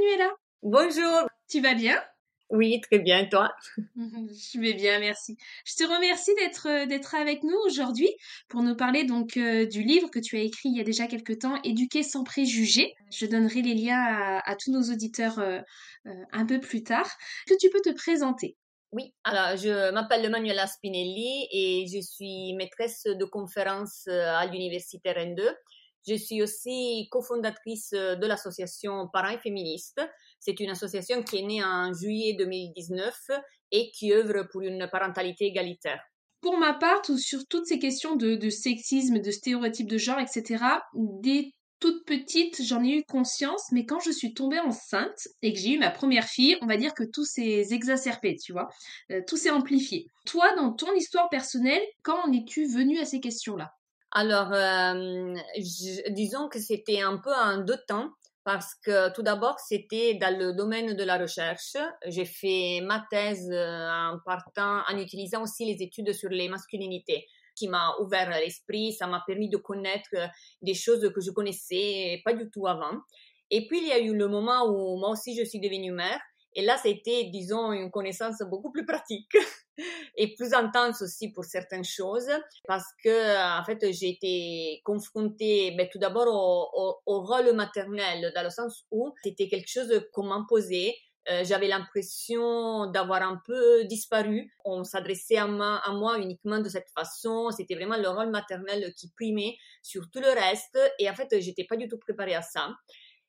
Manuela. Bonjour. Tu vas bien? Oui, très bien, toi? Je vais bien, merci. Je te remercie d'être euh, d'être avec nous aujourd'hui pour nous parler donc euh, du livre que tu as écrit il y a déjà quelques temps, Éduquer sans préjugés. Je donnerai les liens à, tous nos auditeurs euh, un peu plus tard. Que tu peux te présenter? Oui, alors je m'appelle Manuela Spinelli et je suis maîtresse de conférences à l'université Rennes 2 je suis aussi cofondatrice euh, de l'association Parents féministes. C'est une association qui est née en juillet 2019 et qui œuvre pour une parentalité égalitaire. Pour ma part, sur toutes ces questions de, sexisme, de stéréotypes de genre, etc., dès toute petite, j'en ai eu conscience, mais quand je suis tombée enceinte et que j'ai eu ma première fille, on va dire que tout s'est exacerbé, tu vois, euh, tout s'est amplifié. Toi, dans ton histoire personnelle, quand en es-tu venue à ces questions-là? Alors, euh, disons que c'était un peu en deux temps parce que tout d'abord, c'était dans le domaine de la recherche. J'ai fait ma thèse euh, en partant, en utilisant aussi les études sur les masculinités qui m'a ouvert l'esprit, ça m'a permis de connaître des choses que je connaissais pas du tout avant. Et puis, il y a eu le moment où moi aussi je suis devenue mère et là, c'était, disons, une connaissance beaucoup plus pratique et plus intense aussi pour certaines choses parce que, en fait, j'ai été confrontée ben, tout d'abord au, au, rôle maternel dans le sens où c'était quelque chose qu'on m'imposait. Euh, j'avais l'impression d'avoir un peu disparu. On s'adressait à à moi uniquement de cette façon. C'était vraiment le rôle maternel qui primait sur tout le reste. Et en fait, j'étais pas du tout préparée à ça.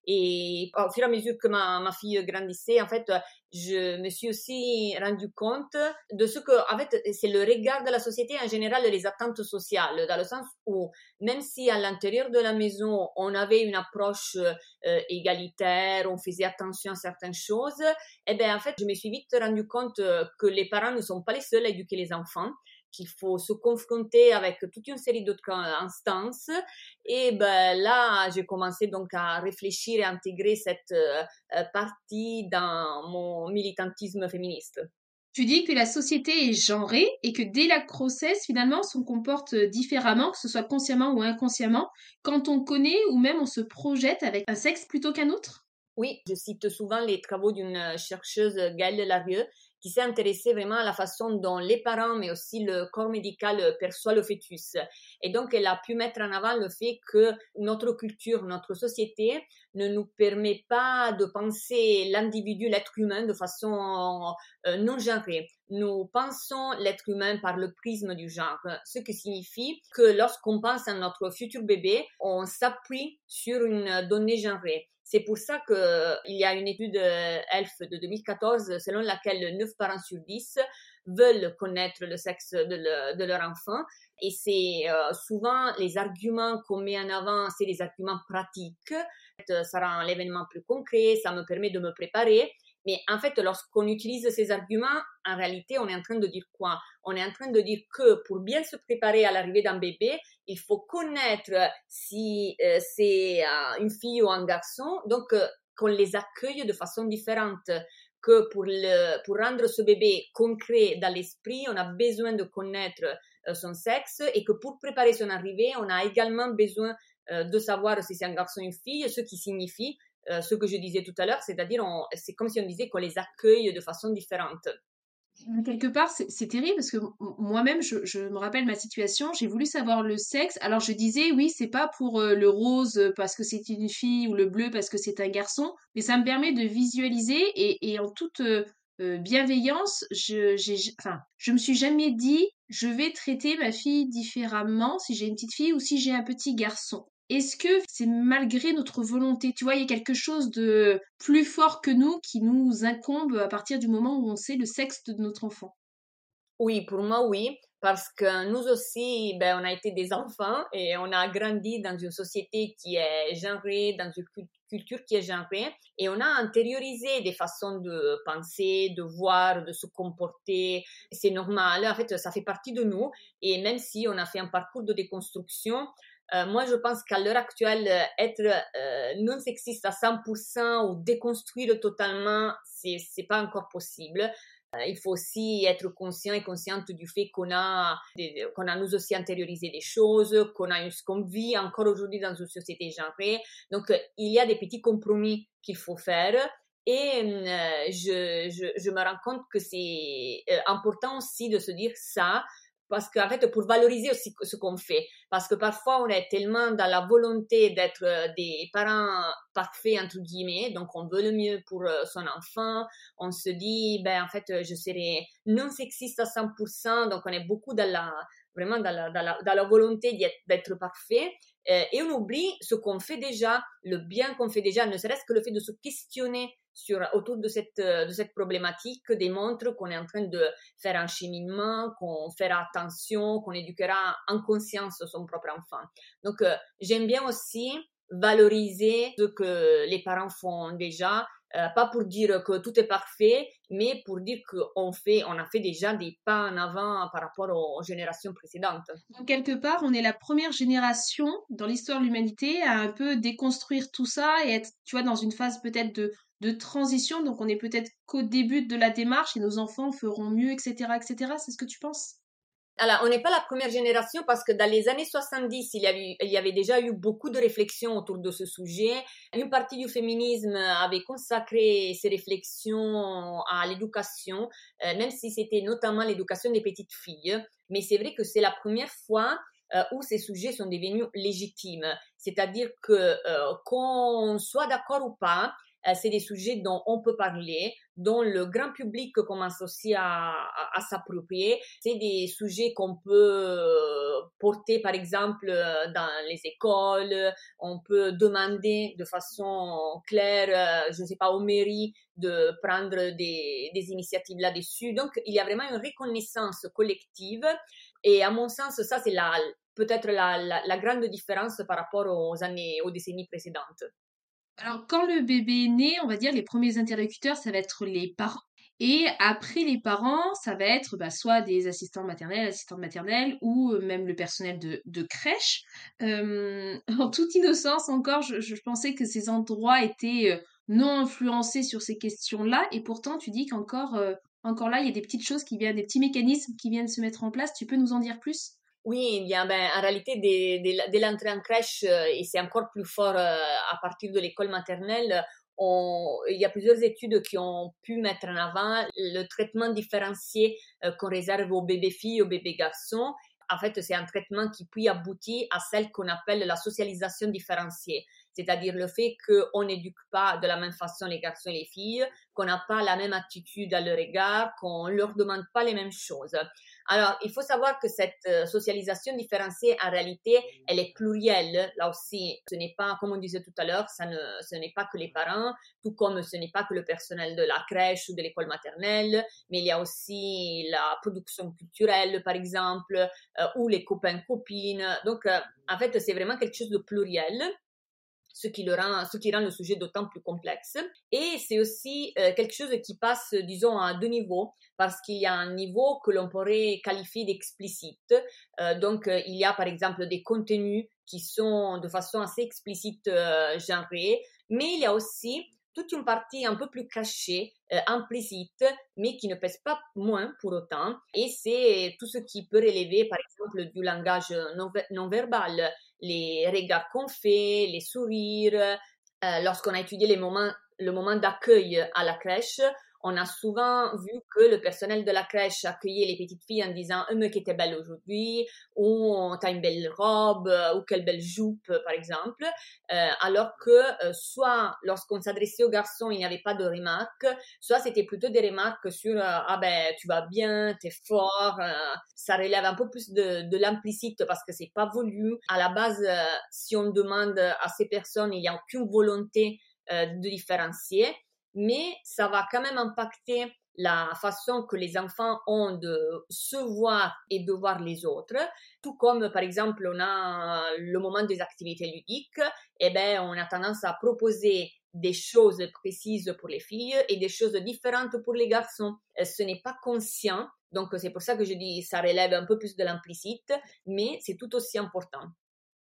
Et au fur et à mesure que ma, ma fille grandissait, en fait, je me suis aussi rendu compte de ce que, en fait, c'est le regard de la société en général, les attentes sociales, dans le sens où même si à l'intérieur de la maison, on avait une approche euh, égalitaire, on faisait attention à certaines choses, eh bien, en fait, je me suis vite rendu compte que les parents ne sont pas les seuls à éduquer les enfants qu'il faut se confronter avec toute une série d'autres instances. Et ben là, j'ai commencé donc à réfléchir et à intégrer cette euh, euh, partie dans mon militantisme féministe. Tu dis que la société est genrée et que dès la grossesse, finalement, on se comporte différemment, que ce soit consciemment ou inconsciemment, quand on connaît ou même on se projette avec un sexe plutôt qu'un autre? Oui, je cite souvent les travaux d'une chercheuse, Gaëlle Larieux, qui s'est intéressée vraiment à la façon dont les parents, mais aussi le corps médical euh, perçoit le fœtus. Et donc, elle a pu mettre en avant le fait que notre culture, notre société ne nous permet pas de penser l'individu, l'être humain, de façon euh, non genrée. Nous pensons l'être humain par le prisme du genre, ce qui signifie que lorsqu'on pense à notre futur bébé, on s'appuie sur une donnée genrée. C'est pour ça qu'il y a une étude euh, ELF de 2014 selon laquelle 9 parents sur 10 veulent connaître le sexe de, leur enfant. Et c'est euh, souvent les arguments qu'on met en avant, c'est les arguments pratiques. Ça rend l'événement plus concret, ça me permet de me préparer. Mais en fait, lorsqu'on utilise ces arguments, en réalité, on est en train de dire quoi? On est en train de dire que pour bien se préparer à l'arrivée d'un bébé, il faut connaître si euh, c'est euh, une fille ou un garçon, donc euh, qu'on les accueille de façon différente. Que pour, le, pour rendre ce bébé concret dans l'esprit, on a besoin de connaître son sexe et que pour préparer son arrivée, on a également besoin de savoir si c'est un garçon ou une fille, ce qui signifie euh, ce que je disais tout à l'heure, c'est-à-dire c'est comme si on disait qu'on les accueille de façon différente. Quelque part, c'est terrible parce que moi-même, je, me rappelle ma situation. J'ai voulu savoir le sexe. Alors je disais, oui, c'est pas pour euh, le rose parce que c'est une fille ou le bleu parce que c'est un garçon, mais ça me permet de visualiser et, en toute euh, bienveillance, je, enfin, je me suis jamais dit, je vais traiter ma fille différemment si j'ai une petite fille ou si j'ai un petit garçon. Est-ce que c'est malgré notre volonté? Tu vois, il y a quelque chose de plus fort que nous qui nous incombe à partir du moment où on sait le sexe de notre enfant. Oui, pour moi, oui, parce que nous aussi, ben, on a été des enfants et on a grandi dans une société qui est genrée, dans une culture qui est genrée, et on a intériorisé des façons de penser, de voir, de se comporter. C'est normal, en fait, ça fait partie de nous, et même si on a fait un parcours de déconstruction, euh, moi, je pense qu'à l'heure actuelle, être euh, non sexiste à 100% ou déconstruire totalement, c'est c'est pas encore possible. Euh, il faut aussi être conscient et consciente du fait qu'on a, qu'on a nous aussi intériorisé des choses, qu'on a ce qu'on vit encore aujourd'hui dans une société genrée. Donc, il y a des petits compromis qu'il faut faire. Et je, me rends compte que c'est important aussi de se dire ça, parce qu'en fait, pour valoriser aussi ce qu'on fait, parce que parfois on est tellement dans la volonté d'être euh, des parents parfaits, entre guillemets, donc on veut le mieux pour euh, son enfant, on se dit, ben en fait, je serai non sexiste à 100%, donc on est beaucoup vraiment dans la, volonté d'être parfait, et on oublie ce qu'on fait déjà, le bien qu'on fait déjà, ne serait-ce que le fait de se questionner sur, autour de cette, euh, de cette problématique démontre qu'on est en train de faire un cheminement, qu'on fera attention, qu'on éduquera en conscience son propre enfant. Donc, euh, j'aime bien aussi valoriser ce que les parents font déjà euh, pas pour dire que tout est parfait, mais pour dire qu'on fait, on a fait déjà des pas en avant par rapport aux générations précédentes. Donc, quelque part, on est la première génération dans l'histoire de l'humanité à un peu déconstruire tout ça et être, tu vois, dans une phase peut-être de, de transition. Donc, on est peut-être qu'au début de la démarche et nos enfants feront mieux, etc., etc. C'est ce que tu penses? Alors, on n'est pas la première génération parce que dans les années 70, il y, avait, il y avait déjà eu beaucoup de réflexions autour de ce sujet. Une partie du féminisme avait consacré ces réflexions à l'éducation, euh, même si c'était notamment l'éducation des petites filles. Mais c'est vrai que c'est la première fois euh, où ces sujets sont devenus légitimes. C'est-à-dire que euh, qu'on soit d'accord ou pas, c'est des sujets dont on peut parler, dont le grand public commence aussi à, à, s'approprier. C'est des sujets qu'on peut porter, par exemple, dans les écoles. On peut demander de façon claire, euh, je ne sais pas, aux mairies de prendre des, des initiatives là-dessus. Donc, il y a vraiment une reconnaissance collective. Et à mon sens, ça, c'est la, peut-être la, la, la grande différence par rapport aux années, aux décennies précédentes. Alors, quand le bébé est né, on va dire les premiers interlocuteurs, ça va être les parents. Et après les parents, ça va être bah, soit des assistants maternels, assistantes maternelles, ou euh, même le personnel de, crèche. Euh, en toute innocence encore, je, pensais que ces endroits étaient euh, non influencés sur ces questions-là, et pourtant tu dis qu'encore encore là, il y a des petites choses qui viennent, des petits mécanismes qui viennent se mettre en place. Tu peux nous en dire plus? Oui, ben, en réalité, dès, l'entrée en crèche, euh, et c'est encore plus fort euh, à partir de l'école maternelle, on, il y a plusieurs études qui ont pu mettre en avant le traitement différencié euh, qu'on réserve aux bébés filles aux bébés garçons. En fait, c'est un traitement qui puis aboutit à celle qu'on appelle la socialisation différenciée c'est-à-dire le fait qu'on n'éduque pas de la même façon les garçons et les filles, qu'on n'a pas la même attitude à leur égard, qu'on ne leur demande pas les mêmes choses. Alors, il faut savoir que cette euh, socialisation différenciée, en réalité, elle est plurielle. Là aussi, ce n'est pas, comme on disait tout à l'heure, ce n'est pas que les parents, tout comme ce n'est pas que le personnel de la crèche ou de l'école maternelle, mais il y a aussi la production culturelle, par exemple, euh, ou les copains-copines. Donc, euh, en fait, c'est vraiment quelque chose de pluriel ce qui, rend, ce qui rend le sujet d'autant plus complexe. Et c'est aussi euh, quelque chose qui passe, disons, à deux niveaux, parce qu'il y a un niveau que l'on pourrait qualifier d'explicite. Euh, donc, euh, il y a par exemple des contenus qui sont de façon assez explicite genrés, mais il y a aussi toute une partie un peu plus cachée, implicite, mais qui ne pèse pas moins pour autant. Et c'est tout ce qui peut relever, par exemple, du langage non verbal, les regards qu'on fait, les sourires. Euh, lorsqu'on a étudié le moment d'accueil à la crèche, on a souvent vu que le personnel de la crèche accueillait les petites filles en disant « mais qui était belle aujourd'hui » ou « t'as une belle robe » ou « quelle belle jupe » par exemple, euh, alors que euh, soit lorsqu'on s'adressait aux garçons, il n'y avait pas de remarques, soit c'était plutôt des remarques sur euh, Ah ben, tu vas bien, t'es fort », ça relève un peu plus de, de l'implicite parce que c'est pas voulu. À la base, si on demande à ces personnes, il n'y a aucune volonté de différencier mais ça va quand même impacter la façon que les enfants ont de se voir et de voir les autres, tout comme par exemple on a le moment des activités ludiques, eh ben on a tendance à proposer des choses précises pour les filles et des choses différentes pour les garçons. Ce n'est pas conscient, donc c'est pour ça que je dis ça relève un peu plus de l'implicite, mais c'est tout aussi important.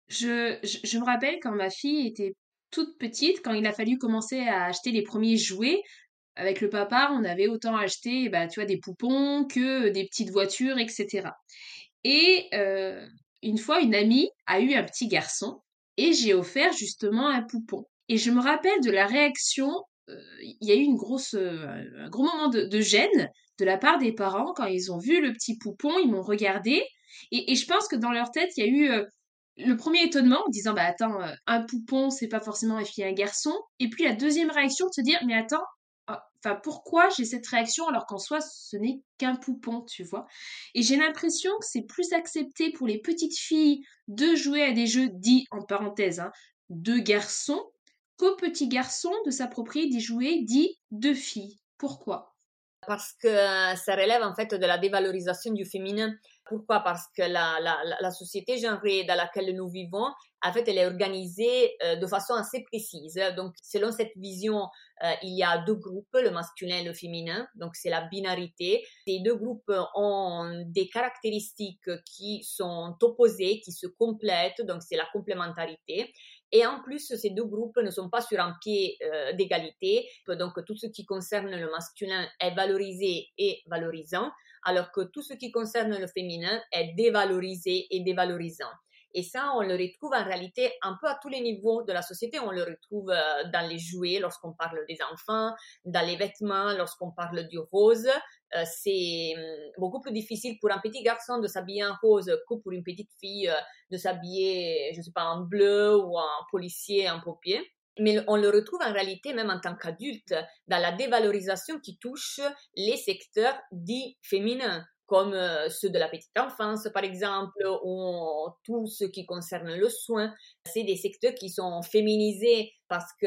Je, je, me rappelle quand ma fille était toute petite, quand il a fallu commencer à acheter les premiers jouets, avec le papa, on avait autant acheté, bah, tu vois, des poupons que des petites voitures, etc. Et euh, une fois, une amie a eu un petit garçon et j'ai offert justement un poupon. Et je me rappelle de la réaction. Euh, il y a eu une grosse, euh, un gros moment de, gêne de la part des parents quand ils ont vu le petit poupon. Ils m'ont regardé et, je pense que dans leur tête, il y a eu le premier étonnement en disant bah attends, un poupon, c'est pas forcément une fille un garçon. Et puis la deuxième réaction de se dire mais attends, Enfin, pourquoi j'ai cette réaction alors qu'en soi, ce n'est qu'un poupon, tu vois? Et j'ai l'impression que c'est plus accepté pour les petites filles de jouer à des jeux dits, en parenthèse, hein, de garçons, qu'aux petits garçons de s'approprier des jouets dits de filles. Pourquoi? Parce que ça relève en fait de la dévalorisation du féminin. Pourquoi? Parce que la société genrée dans laquelle nous vivons, en fait, elle est organisée euh, de façon assez précise. Donc, selon cette vision, euh, il y a deux groupes, le masculin et le féminin. Donc, c'est la binarité. Ces deux groupes ont des caractéristiques qui sont opposées, qui se complètent. Donc, c'est la complémentarité. Et en plus, ces deux groupes ne sont pas sur un pied euh, d'égalité. Donc, tout ce qui concerne le masculin est valorisé et valorisant, alors que tout ce qui concerne le féminin est dévalorisé et dévalorisant. Et ça, on le retrouve en réalité un peu à tous les niveaux de la société. On le retrouve euh, dans les jouets lorsqu'on parle des enfants, dans les vêtements lorsqu'on parle du rose. Euh, c'est hum, beaucoup plus difficile pour un petit garçon de s'habiller en rose que pour une petite fille euh, de s'habiller, je sais pas, en bleu ou en policier, en paupier. Mais on le retrouve en réalité même en tant qu'adulte dans la dévalorisation qui touche les secteurs dits féminins comme euh, ceux de la petite enfance, par exemple, ou tout ce qui concerne le soin. C'est des secteurs qui sont féminisés parce que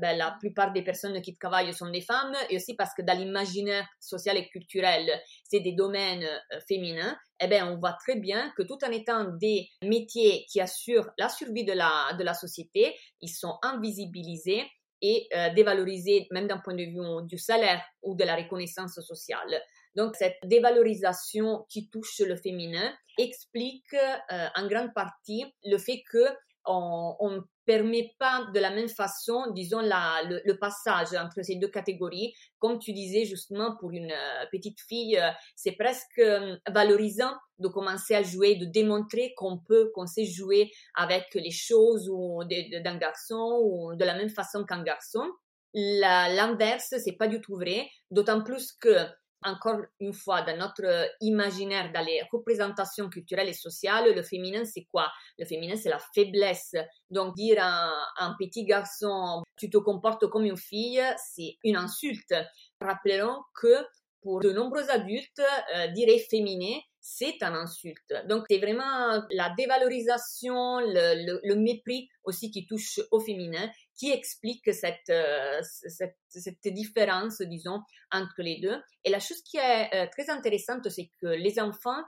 ben, la plupart des personnes qui travaillent sont des femmes et aussi parce que dans l'imaginaire social et culturel, c'est des domaines euh, féminins. Eh bien, on voit très bien que tout en étant des métiers qui assurent la survie de la, de la société, ils sont invisibilisés et euh, dévalorisés même d'un point de vue du salaire ou de la reconnaissance sociale. Donc cette dévalorisation qui touche le féminin explique euh, en grande partie le fait que on, ne permet pas de la même façon, disons, la, le, passage entre ces deux catégories. Comme tu disais justement, pour une euh, petite fille, euh, c'est presque valorisant de commencer à jouer, de démontrer qu'on peut, qu'on sait jouer avec les choses ou d'un garçon ou de la même façon qu'un garçon. L'inverse, c'est pas du tout vrai, d'autant plus que encore une fois, dans notre imaginaire, dans les représentations culturelles et sociales, le féminin, c'est quoi Le féminin, c'est la faiblesse. Donc, dire à un, petit garçon, tu te comportes comme une fille, c'est une insulte. Rappelons que pour de nombreux adultes, euh, dire féminin, c'est un insulte. Donc, c'est vraiment la dévalorisation, le, mépris aussi qui touche au féminin qui explique cette, euh, cette, différence, disons, entre les deux. Et la chose qui est euh, très intéressante, c'est que les enfants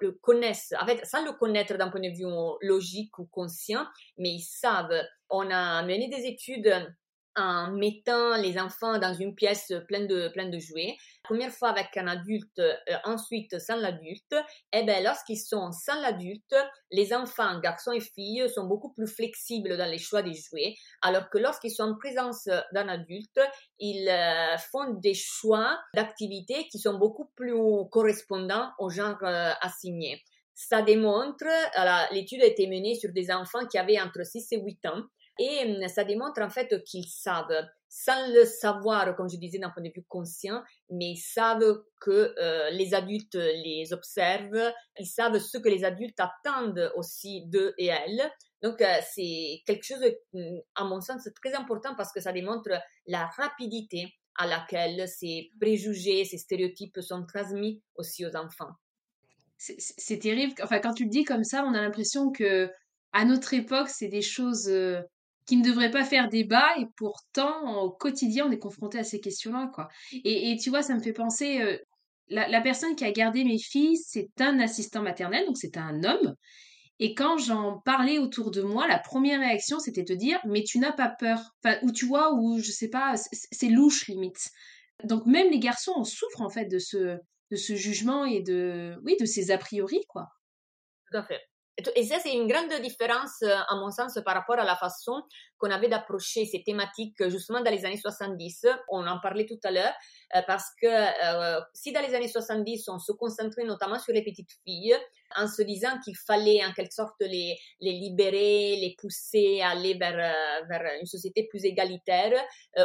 le connaissent, en fait, sans le connaître d'un point de vue logique ou conscient, mais ils savent. On a mené des études en mettant les enfants dans une pièce pleine de, pleine de jouets. La première fois avec un adulte, euh, ensuite sans l'adulte. Et eh bien, lorsqu'ils sont sans l'adulte, les enfants, garçons et filles, sont beaucoup plus flexibles dans les choix des jouets, alors que lorsqu'ils sont en présence d'un adulte, ils euh, font des choix d'activités qui sont beaucoup plus correspondants au genre euh, assigné. Ça démontre, l'étude a été menée sur des enfants qui avaient entre 6 et 8 ans, et hum, ça démontre en fait qu'ils savent, sans le savoir, comme je disais, d'un point de vue conscient, mais ils savent que euh, les adultes les observent, ils savent ce que les adultes attendent aussi d'eux et elles. Donc, euh, c'est quelque chose, hum, à mon sens, très important parce que ça démontre la rapidité à laquelle ces préjugés, ces stéréotypes sont transmis aussi aux enfants. C'est terrible. Enfin, quand tu le dis comme ça, on a l'impression que à notre époque, c'est des choses euh, qui ne devrait pas faire débat et pourtant au quotidien on est confronté à ces questions-là quoi. Et, et, tu vois ça me fait penser euh, la, la, personne qui a gardé mes filles c'est un assistant maternel donc c'est un homme et quand j'en parlais autour de moi la première réaction c'était de dire mais tu n'as pas peur enfin ou tu vois ou je sais pas c'est louche limite donc même les garçons en souffrent en fait de ce de ce jugement et de oui de ces a priori quoi. Tout à fait. Et ça, c'est une grande différence, à mon sens, par rapport à la façon qu'on avait d'approcher ces thématiques justement dans les années 70. On en parlait tout à l'heure, euh, parce que euh, si dans les années 70, on se concentrait notamment sur les petites filles, en se disant qu'il fallait en quelque sorte les, les libérer, les pousser à aller vers, euh, vers une société plus égalitaire,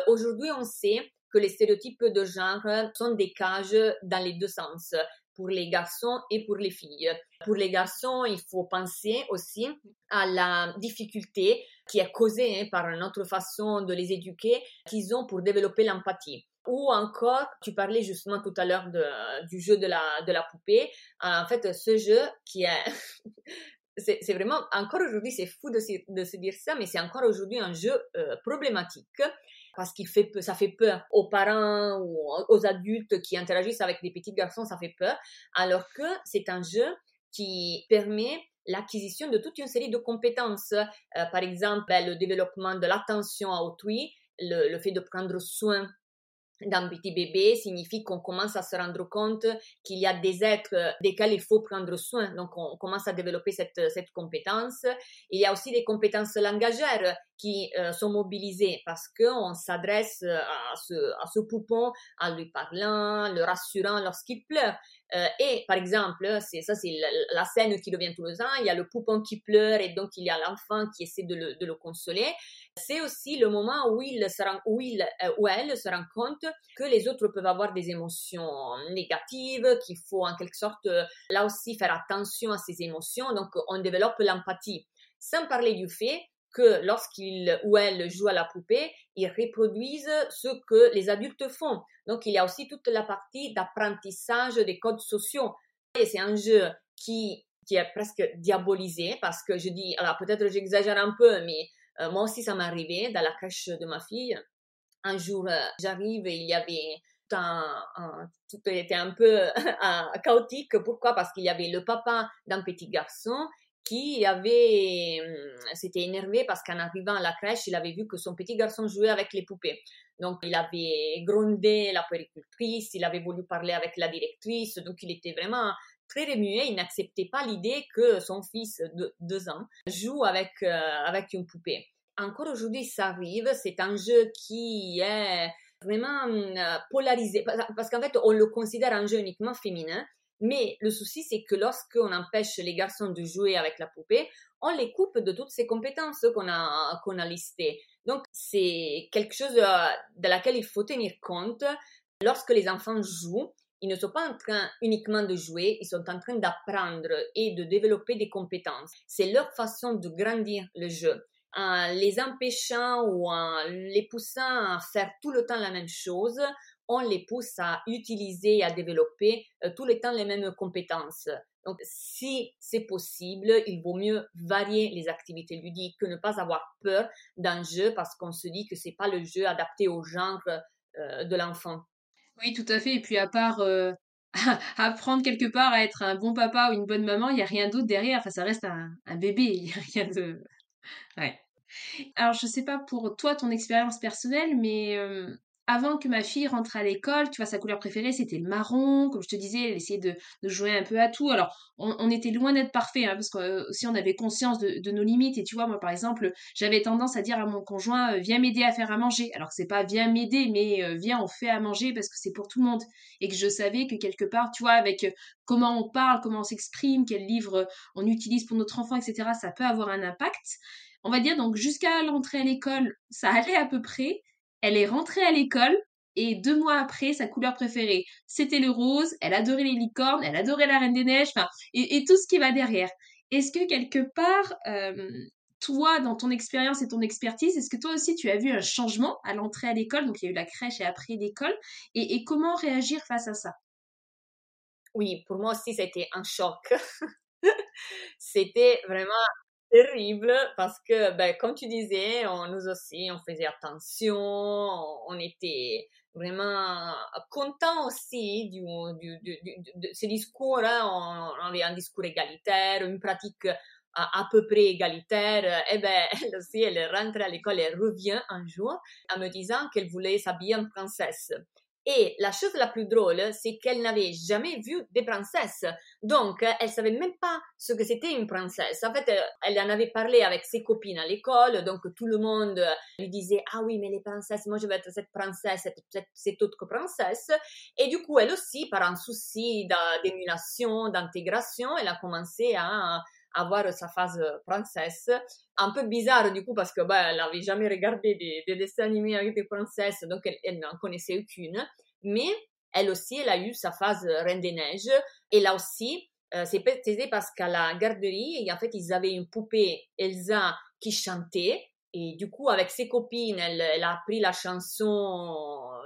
aujourd'hui, on sait que les stéréotypes de genre sont des cages dans les deux sens pour les garçons et pour les filles. Pour les garçons, il faut penser aussi à la difficulté qui est causée hein, par notre façon de les éduquer qu'ils ont pour développer l'empathie. Ou encore, tu parlais justement tout à l'heure du jeu de la, poupée. En fait, ce jeu qui est... c'est vraiment, encore aujourd'hui, c'est fou de, de, se dire ça, mais c'est encore aujourd'hui un jeu euh, problématique parce qu'il fait ça fait peur aux parents ou aux adultes qui interagissent avec des petits garçons, ça fait peur, alors que c'est un jeu qui permet l'acquisition de toute une série de compétences. Euh, par exemple, le développement de l'attention à autrui, le fait de prendre soin d'un petit bébé signifie qu'on commence à se rendre compte qu'il y a des êtres desquels il faut prendre soin. Donc, on commence à développer cette, cette compétence. Il y a aussi des compétences langagères qui euh, sont mobilisées parce qu'on s'adresse à ce, à ce poupon en lui parlant, le rassurant lorsqu'il pleure. Euh, et par exemple, c'est ça, c'est la, scène qui les ans. Il y a le poupon qui pleure et donc il y a l'enfant qui essaie de le, consoler c'est aussi le moment où il, se rend, où euh, ou elle se rend compte que les autres peuvent avoir des émotions négatives, qu'il faut en quelque sorte euh, là aussi faire attention à ces émotions. Donc on développe l'empathie. Sans parler du fait que lorsqu'il ou elle joue à la poupée, ils reproduisent ce que les adultes font. Donc il y a aussi toute la partie d'apprentissage des codes sociaux. Et c'est un jeu qui, qui est presque diabolisé parce que je dis, alors peut-être j'exagère un peu, mais euh, moi aussi, ça m'est arrivé dans la crèche de ma fille. Un jour, euh, j'arrive et il y avait un, tout était un peu chaotique. Pourquoi? Parce qu'il y avait le papa d'un petit garçon qui avait hum, s'était énervé parce qu'en arrivant à la crèche, il avait vu que son petit garçon jouait avec les poupées. Donc, il avait grondé la puéricultrice, il avait voulu parler avec la directrice, donc il était vraiment très remué, il n'acceptait pas l'idée que son fils de deux ans joue avec, euh, avec une poupée. Encore aujourd'hui, ça arrive, c'est un jeu qui est vraiment euh, polarisé, parce qu'en fait, on le considère un jeu uniquement féminin, mais le souci, c'est que lorsqu'on empêche les garçons de jouer avec la poupée, on les coupe de toutes ces compétences qu'on a, a listées. Donc, c'est quelque chose euh, de laquelle il faut tenir compte. Lorsque les enfants jouent, ils ne sont pas en train uniquement de jouer, ils sont en train d'apprendre et de développer des compétences. C'est leur façon de grandir le jeu. En les empêchant ou en les poussant à faire tout le temps la même chose, on les pousse à utiliser et à développer euh, tout le temps les mêmes compétences. Donc, si c'est possible, il vaut mieux varier les activités ludiques que ne pas avoir peur d'un jeu parce qu'on se dit que c'est pas le jeu adapté au genre euh, de l'enfant. Oui, tout à fait. Et puis à part euh, apprendre quelque part à être un bon papa ou une bonne maman, il n'y a rien d'autre derrière. Enfin, ça reste un, bébé. Il n'y a rien de. Ouais. Alors, je sais pas pour toi, ton expérience personnelle, mais euh, avant que ma fille rentre à l'école, tu vois, sa couleur préférée, c'était le marron. Comme je te disais, elle essayait de, jouer un peu à tout. Alors, on, était loin d'être parfait, hein, parce que euh, aussi on avait conscience de, de, nos limites. Et tu vois, moi, par exemple, j'avais tendance à dire à mon conjoint, euh, viens m'aider à faire à manger. Alors que c'est pas viens m'aider, mais euh, viens, on fait à manger parce que c'est pour tout le monde. Et que je savais que quelque part, tu vois, avec comment on parle, comment on s'exprime, quel livre on utilise pour notre enfant, etc., ça peut avoir un impact. On va dire donc jusqu'à l'entrée à l'école, ça allait à peu près. Elle est rentrée à l'école et deux mois après, sa couleur préférée, c'était le rose. Elle adorait les licornes, elle adorait la Reine des Neiges, enfin, et, tout ce qui va derrière. Est-ce que quelque part, euh, toi, dans ton expérience et ton expertise, est-ce que toi aussi tu as vu un changement à l'entrée à l'école? Donc il y a eu la crèche et après l'école. Et, et comment réagir face à ça? Oui, pour moi aussi, c'était un choc. c'était vraiment terrible parce que, ben, comme tu disais, on, nous aussi, on faisait attention, on, était vraiment content aussi du, de ce discours-là. On, avait un discours égalitaire, une pratique à, peu près égalitaire. Et ben, elle aussi, elle rentre à l'école, elle revient un jour en me disant qu'elle voulait s'habiller en princesse. Et la chose la plus drôle, c'est qu'elle n'avait jamais vu des princesses. Donc, elle savait même pas ce que c'était une princesse. En fait, elle en avait parlé avec ses copines à l'école. Donc, tout le monde lui disait, ah oui, mais les princesses, moi je veux être cette princesse, cette, cette autre princesse. Et du coup, elle aussi, par un souci d'émulation, d'intégration, elle a commencé à avoir sa phase princesse. Un peu bizarre du coup parce que bah, elle n'avait jamais regardé des, dessins animés avec des princesses, donc elle, n'en connaissait aucune. Mais elle aussi, elle a eu sa phase Reine des Neiges. Et là aussi, euh, peut-être parce qu'à la garderie, en fait, ils avaient une poupée Elsa qui chantait. Et du coup, avec ses copines, elle, a appris la chanson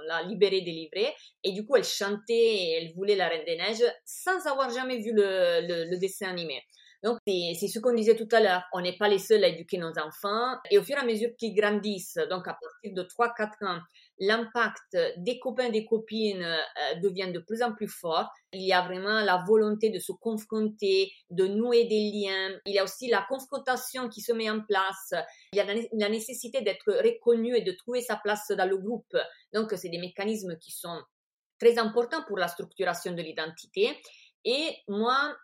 La libérée, délivrée. Et du coup, elle chantait, elle voulait la Reine des Neiges sans avoir jamais vu le dessin animé. Donc, c'est ce qu'on disait tout à l'heure. On n'est pas les seuls à éduquer nos enfants. Et au fur et à mesure qu'ils grandissent, donc à partir de 3-4 ans, l'impact des copains, des copines euh, devient de plus en plus fort. Il y a vraiment la volonté de se confronter, de nouer des liens. Il y a aussi la confrontation qui se met en place. Il y a la nécessité d'être reconnu et de trouver sa place dans le groupe. Donc, c'est des mécanismes qui sont très importants pour la structuration de l'identité. Et moi,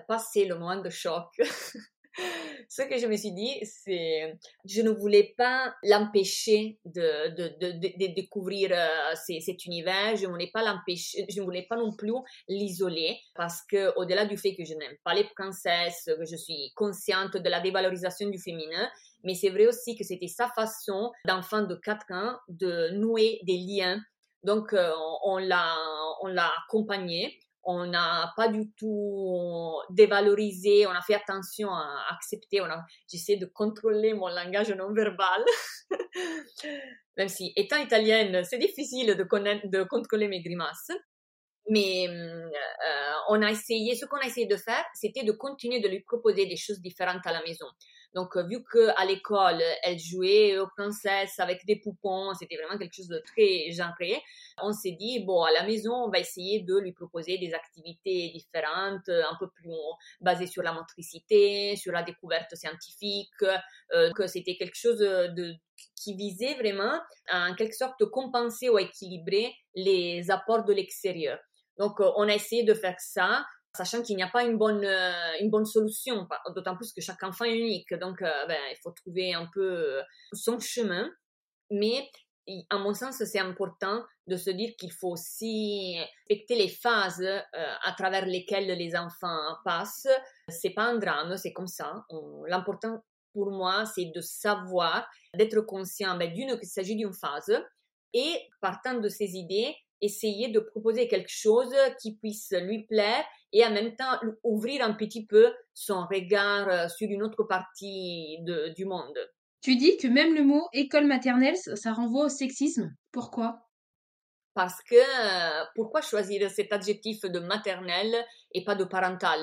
passer le moment de choc. Ce que je me suis dit, c'est je ne voulais pas l'empêcher de, de, de, de, découvrir euh, cet univers, je ne voulais pas l'empêcher, je ne voulais pas non plus l'isoler parce que au-delà du fait que je n'aime pas les princesses, que je suis consciente de la dévalorisation du féminin, mais c'est vrai aussi que c'était sa façon d'enfant de 4 ans de nouer des liens. Donc euh, on l'a on l'a accompagné on n'a pas du tout dévalorisé, on a fait attention à accepter, on a, j'essaie de contrôler mon langage non verbal. Même si, étant italienne, c'est difficile de, de contrôler mes grimaces. Mais euh, on a essayé, ce qu'on a essayé de faire, c'était de continuer de lui proposer des choses différentes à la maison. Donc, euh, vu qu'à l'école, elle jouait aux princesses avec des poupons, c'était vraiment quelque chose de très genré, on s'est dit, bon, à la maison, on va essayer de lui proposer des activités différentes, euh, un peu plus basées sur la motricité, sur la découverte scientifique, euh, que c'était quelque chose qui visait vraiment à, en quelque sorte, compenser ou équilibrer les apports de l'extérieur. Donc, on a essayé de faire ça sachant qu'il n'y a pas une bonne, euh, une bonne solution, d'autant plus que chaque enfant est unique. Donc, euh, ben, il faut trouver un peu euh, son chemin. Mais, à mon sens, c'est important de se dire qu'il faut aussi respecter les phases à travers lesquelles les enfants passent. C'est pas un drame, c'est comme ça. L'important pour moi, c'est de savoir, d'être conscient ben, d'une qu'il s'agit d'une phase et partant de ces idées, essayer de proposer quelque chose qui puisse lui plaire et en même temps ouvrir un petit peu son regard euh, sur une autre partie du monde. Tu dis que même le mot école maternelle, ça renvoie au sexisme. Pourquoi? Parce que euh, pourquoi choisir cet adjectif de maternelle et pas de parental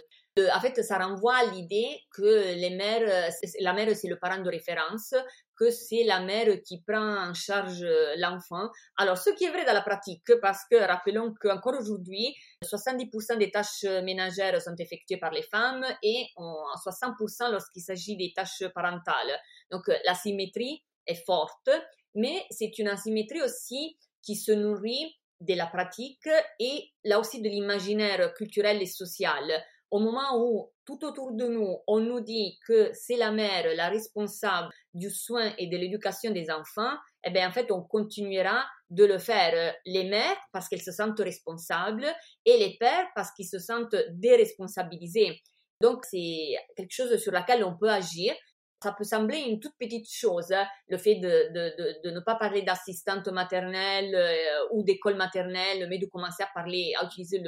en fait, ça renvoie à l'idée que la mère c'est le parent de référence, que c'est la mère qui prend en charge l'enfant. Alors, ce qui est vrai dans la pratique, parce que rappelons qu'encore aujourd'hui, 70% des tâches ménagères sont effectuées par les femmes et 60% lorsqu'il s'agit des tâches parentales. Donc, la symétrie est forte, mais c'est une asymétrie aussi qui se nourrit de la pratique et là aussi de l'imaginaire culturel et social au moment où tout autour de nous, on nous dit que c'est la mère la responsable du soin et de l'éducation des enfants, eh bien, en fait, on continuera de le faire. Les mères, parce qu'elles se sentent responsables, et les pères, parce qu'ils se sentent déresponsabilisés. Donc, c'est quelque chose sur laquelle on peut agir. Ça peut sembler une toute petite chose, hein, le fait de, ne pas parler d'assistante maternelle euh, ou d'école maternelle, mais de commencer à parler, à utiliser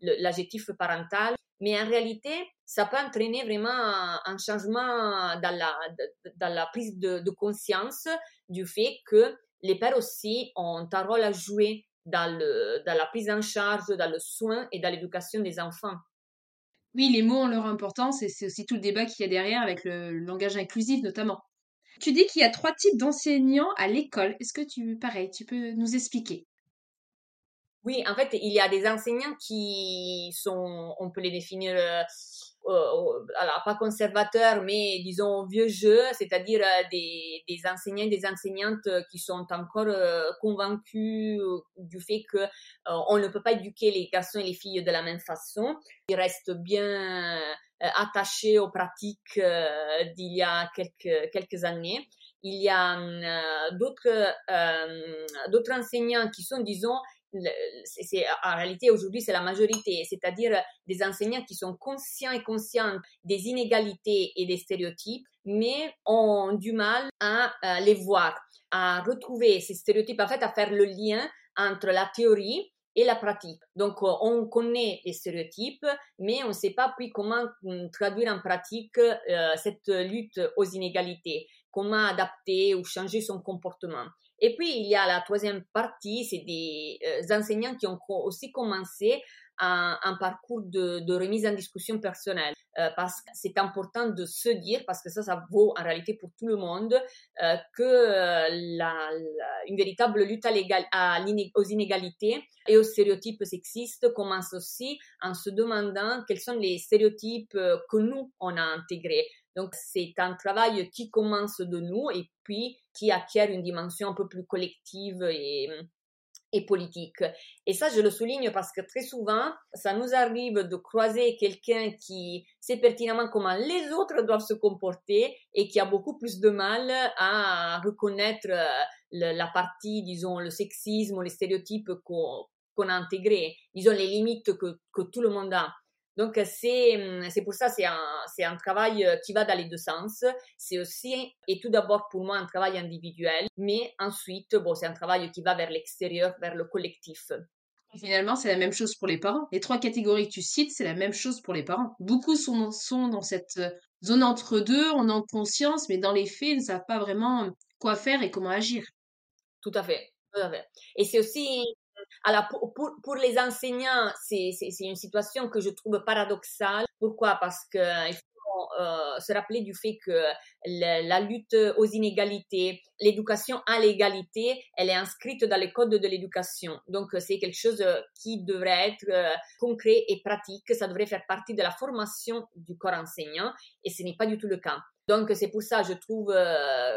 l'adjectif parental. Mais en réalité, ça peut entraîner vraiment un, changement dans la, prise de, conscience du fait que les pères aussi ont un rôle à jouer dans, dans la prise en charge, dans le soin et dans l'éducation des enfants. Oui, les mots ont leur importance et c'est aussi tout le débat qu'il y a derrière avec le langage inclusif notamment. Tu dis qu'il y a trois types d'enseignants à l'école. Est-ce que tu, pareil, tu peux nous expliquer? Oui, en fait, il y a des enseignants qui sont, on peut les définir euh, euh, alors pas conservateurs, mais disons vieux jeu, c'est-à-dire euh, des, des enseignants et des enseignantes qui sont encore euh, convaincus du fait que on ne peut pas éduquer les garçons et les filles de la même façon. Ils restent bien attachés aux pratiques d'il y a quelques, quelques années. Il y a d'autres d'autres enseignants qui sont, disons, c'est, en réalité aujourd'hui c'est la majorité, c'est-à-dire des enseignants qui sont conscients et conscients des inégalités et des stéréotypes, mais ont du mal à, les voir, à retrouver ces stéréotypes, en fait à faire le lien entre la théorie et la pratique. Donc, on connaît les stéréotypes, mais on ne sait pas puis comment hum, traduire en pratique euh, cette lutte aux inégalités, comment adapter ou changer son comportement. Et puis, il y a la troisième partie, c'est des euh, enseignants qui ont aussi commencé un, un parcours de, remise en discussion personnelle, euh, parce que c'est important de se dire, parce que ça, ça vaut en réalité pour tout le monde, euh, que la, une véritable lutte à aux inégalités et aux stéréotypes sexistes commence aussi en se demandant quels sont les stéréotypes que nous, on a intégrés. Donc, c'est un travail qui commence de nous et puis qui acquiert une dimension un peu plus collective et, politique. Et ça, je le souligne parce que très souvent, ça nous arrive de croiser quelqu'un qui sait pertinemment comment les autres doivent se comporter et qui a beaucoup plus de mal à reconnaître euh, la partie, disons, le sexisme les stéréotypes qu'on a intégrés, disons, les limites que tout le monde a. Donc, c'est, hum, c'est pour ça, c'est un, un travail euh, qui va dans les deux sens. C'est aussi, et tout d'abord pour moi, un travail individuel, mais ensuite, bon, c'est un travail qui va vers l'extérieur, vers le collectif. Finalement, c'est la même chose pour les parents. Les trois catégories que tu cites, c'est la même chose pour les parents. Beaucoup sont, sont dans cette euh, zone entre deux, on en conscience, mais dans les faits, ils ne savent pas vraiment quoi faire et comment agir. Tout à fait. Tout à fait. Et c'est aussi alors, pour, pour, les enseignants, c'est une situation que je trouve paradoxale. Pourquoi? Parce qu'il faut euh, se rappeler du fait que la, lutte aux inégalités, l'éducation à l'égalité, elle est inscrite dans les codes de l'éducation. Donc, c'est quelque chose qui devrait être euh, concret et pratique. Ça devrait faire partie de la formation du corps enseignant et ce n'est pas du tout le cas. Donc, c'est pour ça, je trouve... Euh,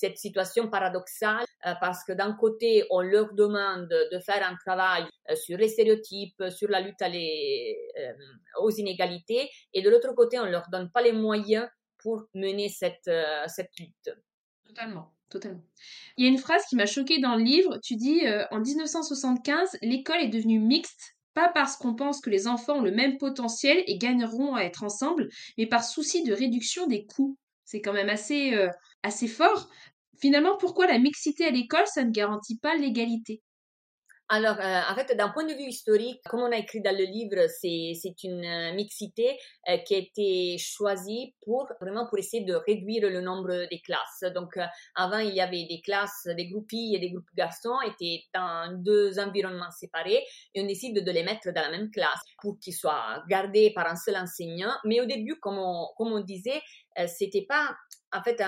cette situation paradoxale euh, parce que d'un côté, on leur demande de faire un travail euh, sur les stéréotypes, sur la lutte euh, aux inégalités, et de l'autre côté, on ne leur donne pas les moyens pour mener cette, cette lutte. Totalement. Totalement. Il y a une phrase qui m'a choquée dans le livre. Tu dis en 1975, l'école est devenue mixte, pas parce qu'on pense que les enfants ont le même potentiel et gagneront à être ensemble, mais par souci de réduction des coûts. C'est quand même assez, assez fort. Finalement, pourquoi la mixité à l'école, ça ne garantit pas l'égalité? Alors, euh, en fait, d'un point de vue historique, comme on a écrit dans le livre, c'est, une euh, mixité euh, qui a été choisie pour vraiment pour essayer de réduire le nombre des classes. Donc, avant, il y avait des classes, des groupes filles et des groupes garçons étaient dans deux environnements séparés et on décide de les mettre dans la même classe pour qu'ils soient gardés par un seul enseignant. Mais au début, comme on, comme on disait, c'était pas en fait,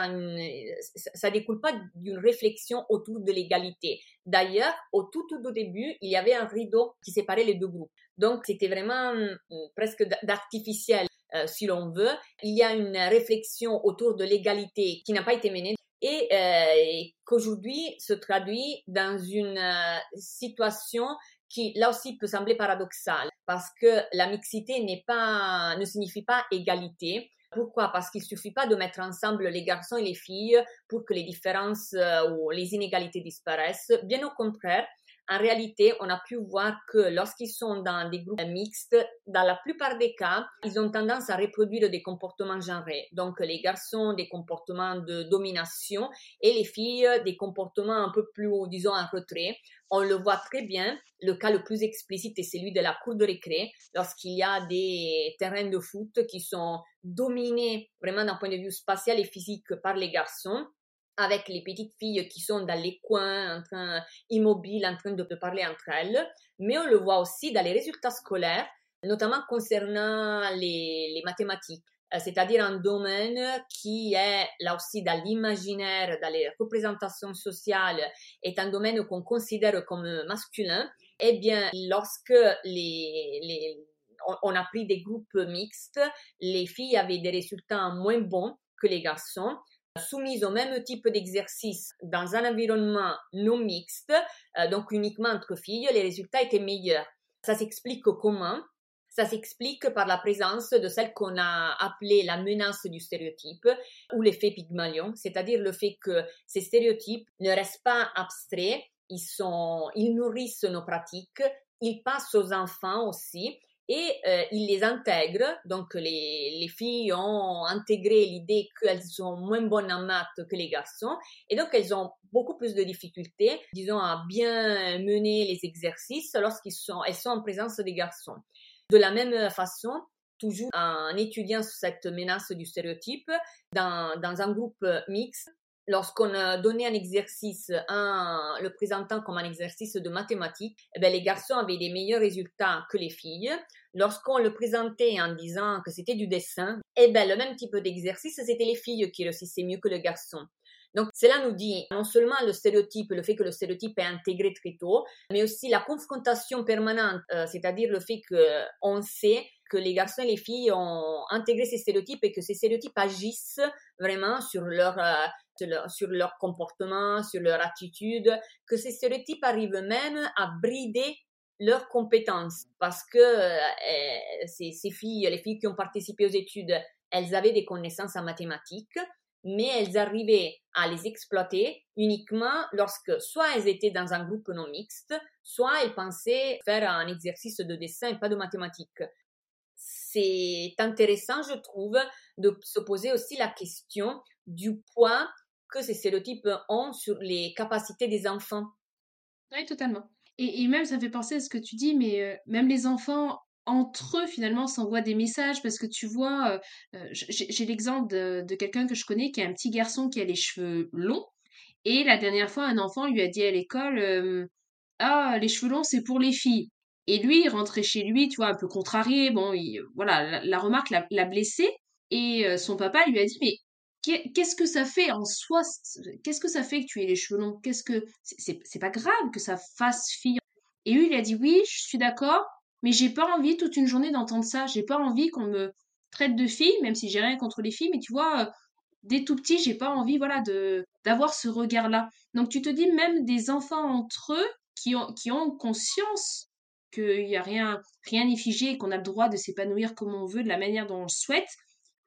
ça découle pas d'une réflexion autour de l'égalité. D'ailleurs, au tout, tout au début, il y avait un rideau qui séparait les deux groupes. Donc, c'était vraiment hum, presque d'artificiel, euh, si l'on veut. Il y a une réflexion autour de l'égalité qui n'a pas été menée et, euh, qu'aujourd'hui se traduit dans une euh, situation qui là aussi peut sembler paradoxale parce que la mixité n'est pas ne signifie pas égalité pourquoi? Parce qu'il suffit pas de mettre ensemble les garçons et les filles pour que les différences euh, ou les inégalités disparaissent. Bien au contraire, en réalité, on a pu voir que lorsqu'ils sont dans des groupes mixtes, dans la plupart des cas, ils ont tendance à reproduire des comportements genrés. Donc, les garçons, des comportements de domination et les filles, des comportements un peu plus, disons, en retrait. On le voit très bien. Le cas le plus explicite est celui de la cour de récré, lorsqu'il y a des terrains de foot qui sont dominés vraiment d'un point de vue spatial et physique par les garçons avec les petites filles qui sont dans les coins, en train, immobiles, en train de parler entre elles. Mais on le voit aussi dans les résultats scolaires. notamment concernant les, mathématiques c'est-à-dire un domaine qui est là aussi dans l'imaginaire, dans les représentations sociales, est un domaine qu'on considère comme masculin, eh bien, lorsque les, les, on a pris des groupes mixtes, les filles avaient des résultats moins bons que les garçons. Soumises au même type d'exercice dans un environnement non mixte, euh, donc uniquement entre filles, les résultats étaient meilleurs. Ça s'explique comment? Ça s'explique par la présence de celle qu'on a appelée la menace du stéréotype ou l'effet Pygmalion, c'est-à-dire le fait que ces stéréotypes ne restent pas abstraits, ils, sont, ils nourrissent nos pratiques, ils passent aux enfants aussi et euh, ils les intègrent. Donc les, les filles ont intégré l'idée qu'elles sont moins bonnes en maths que les garçons et donc elles ont beaucoup plus de difficultés, disons, à bien mener les exercices lorsqu'elles sont, sont en présence des garçons. De la même façon, toujours en étudiant cette menace du stéréotype, dans, dans un groupe mixte, lorsqu'on donnait un exercice, en le présentant comme un exercice de mathématiques, eh bien, les garçons avaient des meilleurs résultats que les filles. Lorsqu'on le présentait en disant que c'était du dessin, eh bien, le même type d'exercice, c'était les filles qui réussissaient mieux que le garçon. Donc cela nous dit non seulement le stéréotype, le fait que le stéréotype est intégré très tôt, mais aussi la confrontation permanente, euh, c'est-à-dire le fait qu'on sait que les garçons et les filles ont intégré ces stéréotypes et que ces stéréotypes agissent vraiment sur leur, euh, sur leur, comportement, sur leur attitude, que ces stéréotypes arrivent même à brider leurs compétences parce que euh, ces, ces filles, les filles qui ont participé aux études, elles avaient des connaissances en mathématiques, mais elles arrivaient à les exploiter uniquement lorsque soit elles étaient dans un groupe non mixte, soit elles pensaient faire un exercice de dessin et pas de mathématiques. C'est intéressant, je trouve, de se poser aussi la question du poids que ces stéréotypes ont sur les capacités des enfants. Oui, totalement. Et, même, ça fait penser à ce que tu dis, mais euh, même les enfants entre eux finalement s'envoient des messages parce que tu vois, euh, euh, j'ai l'exemple de, quelqu'un que je connais qui a un petit garçon qui a les cheveux longs et la dernière fois un enfant lui a dit à l'école ah les cheveux longs c'est pour les filles et lui il rentrait chez lui tu vois un peu contrarié bon voilà la, remarque l'a blessé et son papa lui a dit mais qu'est-ce que ça fait en soi qu'est-ce que ça fait que tu aies les cheveux longs? Qu'est-ce que c'est pas grave que ça fasse fille et lui il a dit oui je suis d'accord mais j'ai pas envie toute une journée d'entendre ça. J'ai pas envie qu'on me traite de fille, même si j'ai rien contre les filles, mais tu vois, euh, dès tout petit, j'ai pas envie, voilà, de d'avoir ce regard-là. Donc tu te dis même des enfants entre eux qui ont qui ont conscience qu'il y a rien rien n'est figé, qu'on a le droit de s'épanouir comme on veut, de la manière dont on le souhaite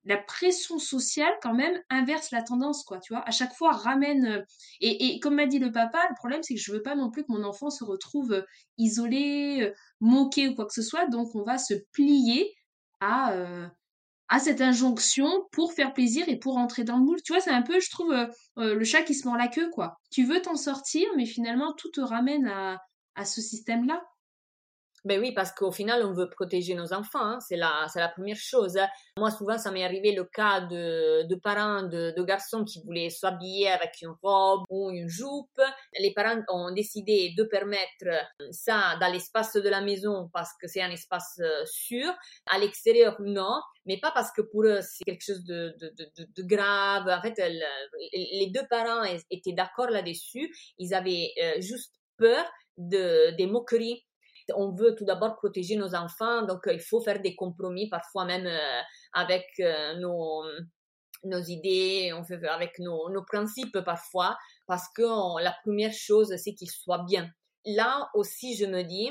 la pression sociale quand même inverse la tendance quoi tu vois. À chaque fois ramène euh, et, comme m'a dit le papa le problème c'est que je veux pas non plus que mon enfant se retrouve euh, isolé euh, moqué ou quoi que ce soit. Donc on va se plier à à cette injonction pour faire plaisir et pour entrer dans le moule. Tu vois c'est un peu je trouve le chat qui se mord la queue quoi. Tu veux t'en sortir mais finalement tout te ramène à à ce système là ben oui, parce qu'au final, on veut protéger nos enfants, hein. c'est la, c'est la première chose. Hein. Moi, souvent, ça m'est arrivé le cas de, de parents de, de, garçons qui voulaient s'habiller avec une robe ou une jupe. Les parents ont décidé de permettre ça dans l'espace de la maison parce que c'est un espace euh, sûr. À l'extérieur, non, mais pas parce que pour eux, c'est quelque chose de, de, grave. En fait, les deux parents étaient d'accord là-dessus. Ils avaient euh, juste peur de, des moqueries on veut tout d'abord protéger nos enfants, donc euh, il faut faire des compromis, parfois même euh, avec euh, nos, nos idées, avec nos, nos principes parfois, parce que la première chose, c'est qu'ils soient bien. Là aussi, je me dis,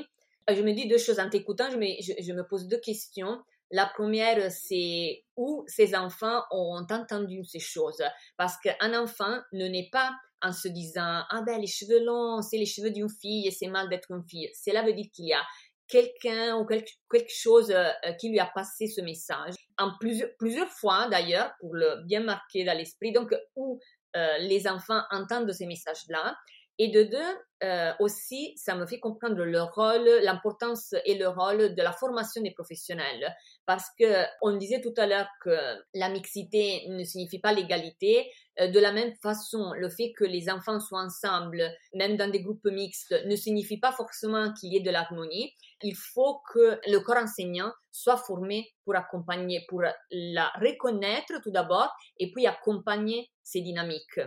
je me dis deux choses en t'écoutant, je me, je me pose deux questions. La première, c'est où ces enfants ont entendu ces choses. Parce qu'un enfant ne naît pas en se disant ah ben les cheveux longs c'est les cheveux d'une fille et c'est mal d'être une fille. Cela veut dire qu'il y a quelqu'un ou quelque, chose euh, qui lui a passé ce message en plusieurs, fois d'ailleurs pour le bien marquer dans l'esprit donc où euh, les enfants entendent ces messages là Et de deux, euh, aussi, ça me fait comprendre le rôle, l'importance et le rôle de la formation des professionnels. Parce que on disait tout à l'heure que la mixité ne signifie pas l'égalité. Euh, de la même façon, le fait que les enfants soient ensemble, même dans des groupes mixtes, ne signifie pas forcément qu'il y ait de l'harmonie. Il faut que le corps enseignant soit formé pour accompagner, pour la reconnaître tout d'abord et puis accompagner ces dynamiques.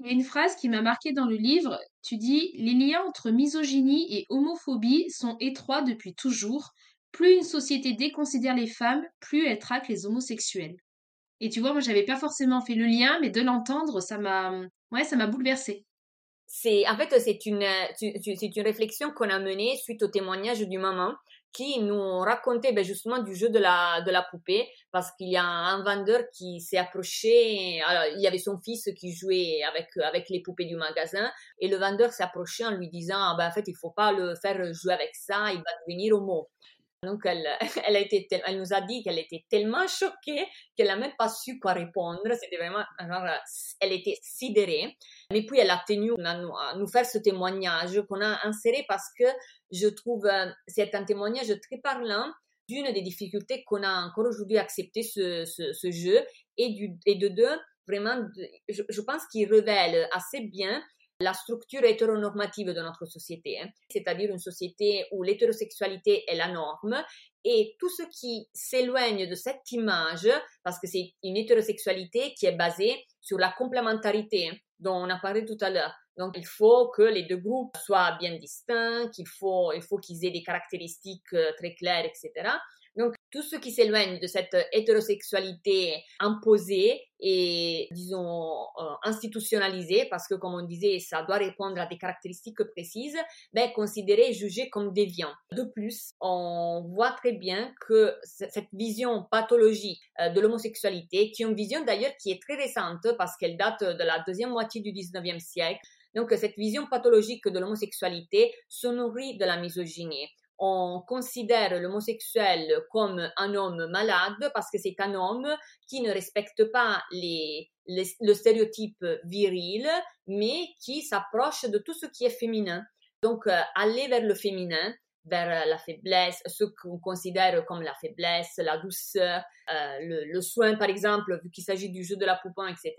Il y a une phrase qui m'a marquée dans le livre. Tu dis Les liens entre misogynie et homophobie sont étroits depuis toujours. Plus une société déconsidère les femmes, plus elle traque les homosexuels. Et tu vois, moi, j'avais pas forcément fait le lien, mais de l'entendre, ça m'a, ouais, ça m'a bouleversée. C'est, en fait, c'est une, c'est une réflexion qu'on a menée suite au témoignage du maman qui nous racontait ben, justement du jeu de la, de la poupée parce qu'il y a un vendeur qui s'est approché, il y avait son fils qui jouait avec, avec les poupées du magasin et le vendeur s'est approché en lui disant ah, ben, en fait il faut pas le faire jouer avec ça, il va devenir homo. Donc, elle, elle, nous a dit qu'elle était tellement choquée qu'elle n'a même pas su quoi répondre. C'était vraiment, genre, elle était sidérée. Mais puis, elle a tenu à nous, faire ce témoignage qu'on a inséré parce que je trouve, euh, c'est un témoignage très parlant d'une des difficultés qu'on a encore aujourd'hui à accepter ce, ce, jeu et, de deux, vraiment, je pense qu'il révèle assez bien la structure hétéronormative de notre société, c'est-à-dire une société où l'hétérosexualité est la norme et tout ce qui s'éloigne de cette image, parce que c'est une hétérosexualité qui est basée sur la complémentarité dont on a parlé tout à l'heure. Donc, il faut que les deux groupes soient bien distincts, qu'il faut, il faut qu'ils aient des caractéristiques euh, très claires, etc. Donc, tout ce qui s'éloigne de cette hétérosexualité imposée et, disons, euh, institutionnalisée, parce que, comme on disait, ça doit répondre à des caractéristiques précises, ben, considéré et jugé comme déviant. De plus, on voit très bien que cette vision pathologique euh, de l'homosexualité, qui est une vision d'ailleurs qui est très récente, parce qu'elle date de la deuxième moitié du 19e siècle, donc cette vision pathologique de l'homosexualité se nourrit de la misogynie on considère l'homosexuel comme un homme malade parce que c'est un homme qui ne respecte pas les, le stéréotype viril, mais qui s'approche de tout ce qui est féminin. Donc, euh, aller vers le féminin, vers la faiblesse, ce qu'on considère comme la faiblesse, la douceur, euh, le, soin, par exemple, vu qu'il s'agit du jeu de la poupon, etc.,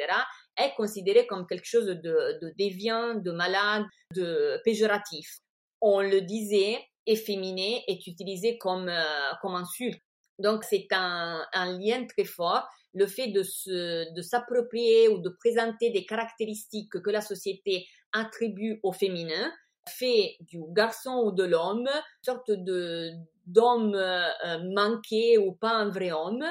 est considéré comme quelque chose de, de déviant, de malade, de péjoratif. On le disait, efféminé est utilisé comme, euh, comme insulte. Donc c'est un, lien très fort. Le fait de, se, de s'approprier ou de présenter des caractéristiques que la société attribue au féminin fait du garçon ou de l'homme une sorte de, d'homme euh, manqué ou pas un vrai homme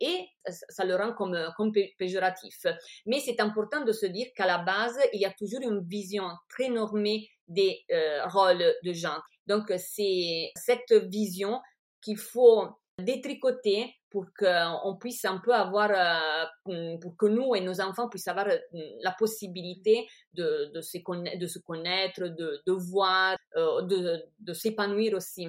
et ça le rend comme, comme péjoratif. Mais c'est important de se dire qu'à la base, il y a toujours une vision très normée des euh, rôles de genre. Donc, c'est cette vision qu'il faut détricoter pour qu'on puisse un peu avoir, euh, pour que nous et nos enfants puissent avoir euh, la possibilité de, se, connaître, de voir, euh, de, de s'épanouir aussi.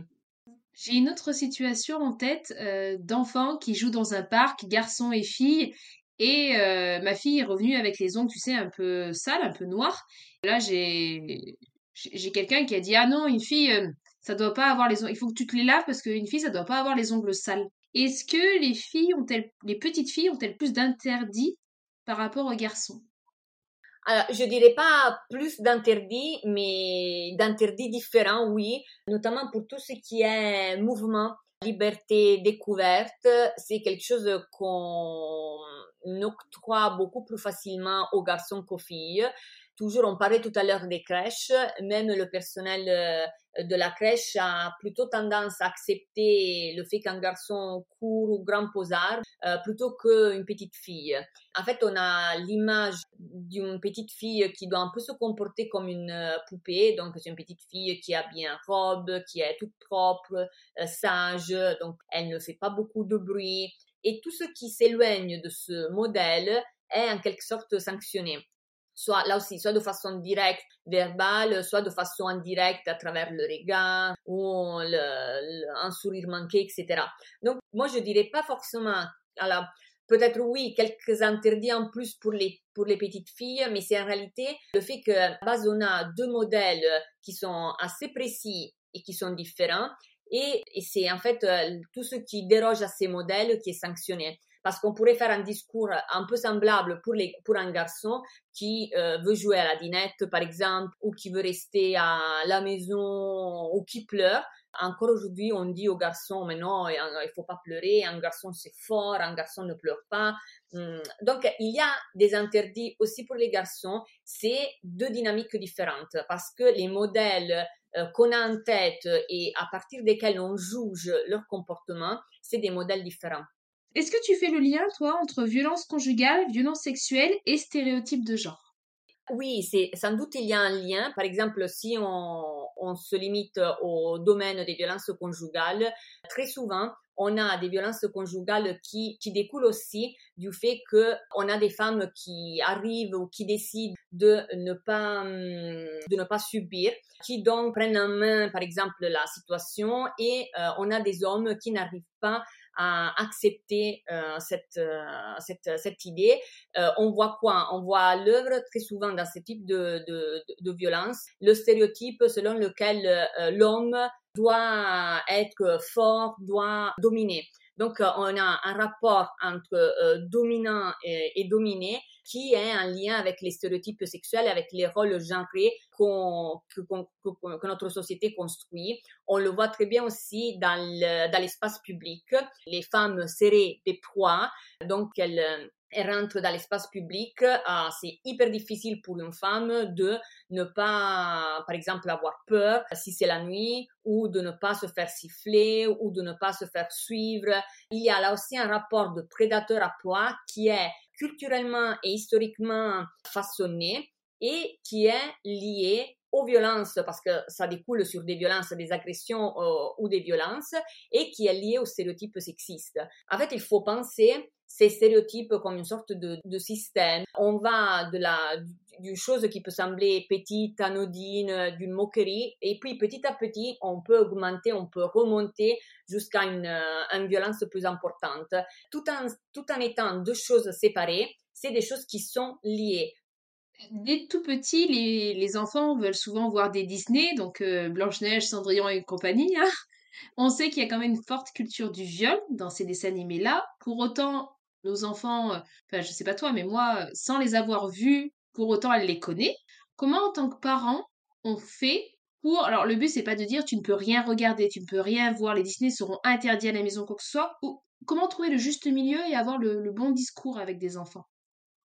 J'ai une autre situation en tête d'enfants qui jouent dans un parc, garçons et filles, et ma fille est revenue avec les ongles, tu sais, un peu sales, un peu noirs. Là, j'ai j'ai quelqu'un qui a dit ah non une fille euh, ça doit pas avoir les ongles il faut que tu te les laves parce qu'une fille ça doit pas avoir les ongles sales est-ce que les filles ont-elles les petites filles ont-elles plus d'interdits par rapport aux garçons? Alors, je dirais pas plus d'interdits, mais d'interdits différents, oui, notamment pour tout ce qui est mouvement, liberté, découverte, c'est quelque chose qu'on octroie beaucoup plus facilement aux garçons qu'aux filles. Toujours, on parlait tout à l'heure des crèches, même le personnel euh, de la crèche a plutôt tendance à accepter le fait qu'un garçon court ou grand posard euh, plutôt qu'une petite fille. En fait, on a l'image d'une petite fille qui doit un peu se comporter comme une euh, poupée, donc c'est une petite fille qui a bien robe, qui est toute propre, sage, donc elle ne fait pas beaucoup de bruit. Et tout ce qui s'éloigne de ce modèle est en quelque sorte sanctionné soit là aussi, soit de façon directe, verbale, soit de façon indirecte à travers le regard ou le, un sourire manqué, etc. Donc, moi, je dirais pas forcément, alors, Peut-être oui, quelques interdits en plus pour les, pour les petites filles, mais c'est en réalité le fait que base on a deux modèles qui sont assez précis et qui sont différents. Et, et c'est en fait euh, tout ce qui déroge à ces modèles qui est sanctionné parce qu'on pourrait faire un discours un peu semblable pour, un garçon qui euh, veut jouer à la dinette, par exemple, ou qui veut rester à la maison, ou qui pleure. Encore aujourd'hui, on dit aux garçons, mais non, il faut pas pleurer, un garçon c'est fort, un garçon ne pleure pas. Hum, donc, il y a des interdits aussi pour les garçons. C'est deux dynamiques différentes parce que les modèles euh, qu'on a en tête et à partir desquels on juge leur comportement, c'est des modèles différents. Est-ce que tu fais le lien, toi, entre violence conjugale, violence sexuelle et stéréotypes de genre? Oui, c'est sans doute il y a un lien. Par exemple, si on, se limite au domaine des violences conjugales, très souvent on a des violences conjugales qui, découlent aussi du fait que on a des femmes qui arrivent ou qui décident de ne pas pas subir, qui donc prennent en main par exemple la situation et euh, on a des hommes qui n'arrivent pas accepter euh, cette, euh, cette, cette idée. Euh, on voit quoi? On voit l'œuvre très souvent dans ce type de, de, de, violence le stéréotype selon lequel l'homme doit être fort, doit dominer. Donc, euh, on a un rapport entre euh, dominant et, et, dominé qui est en lien avec les stéréotypes sexuels, avec les rôles genrés qu'on, que, que, notre société construit. On le voit très bien aussi dans, dans l'espace public. Les femmes seraient des proies, donc elles, elle rentre dans l'espace public, c'est hyper difficile pour une femme de ne pas, par exemple, avoir peur si c'est la nuit ou de ne pas se faire siffler ou de ne pas se faire suivre. Il y a là aussi un rapport de prédateur à proie qui est culturellement et historiquement façonné et qui est lié aux violences, parce que ça découle sur des violences, des agressions euh, ou des violences, et qui est lié aux stéréotypes sexistes. En fait, il faut penser ces stéréotypes comme une sorte de, système. On va de la d'une chose qui peut sembler petite, anodine, d'une moquerie, et puis petit à petit, on peut augmenter, on peut remonter jusqu'à une, une violence plus importante. Tout en, tout en étant deux choses séparées, c'est des choses qui sont liées. Dès tout petit, les, les, enfants veulent souvent voir des Disney, donc euh, Blanche-Neige, Cendrillon et compagnie. Hein. On sait qu'il y a quand même une forte culture du viol dans ces dessins animés-là. Pour autant, nos enfants, euh, enfin je sais pas toi, mais moi, euh, sans les avoir vus, pour autant elle les connaît. Comment en tant que parent, on fait pour... Alors le but c'est pas de dire tu ne peux rien regarder, tu ne peux rien voir, les Disney seront interdits à la maison quoi que ce soit. Ou comment trouver le juste milieu et avoir le bon discours avec des enfants?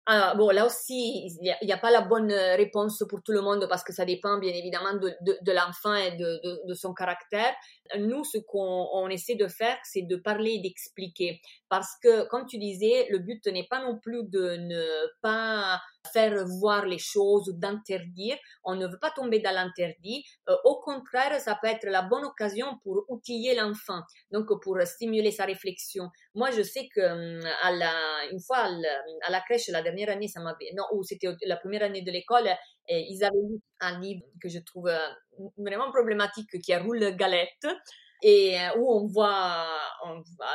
Alors, bon, là aussi, il n'y a, pas la bonne réponse pour tout le monde parce que ça dépend bien évidemment de, l'enfant et de, son caractère. Nous, ce qu'on essaie de faire, c'est de parler et d'expliquer. Parce que, comme tu disais, le but n'est pas non plus de ne pas faire voir les choses ou d'interdire. On ne veut pas tomber dans l'interdit. Euh, au contraire, ça peut être la bonne occasion pour outiller l'enfant, donc pour stimuler sa réflexion. Moi, je sais que hum, à la, une fois à la, crèche, la dernière année, ça m'avait, non, ou c'était la première année de l'école, ils avaient lu un livre que je trouve euh, vraiment problématique qui est Roule Galette et euh, où on voit, on voit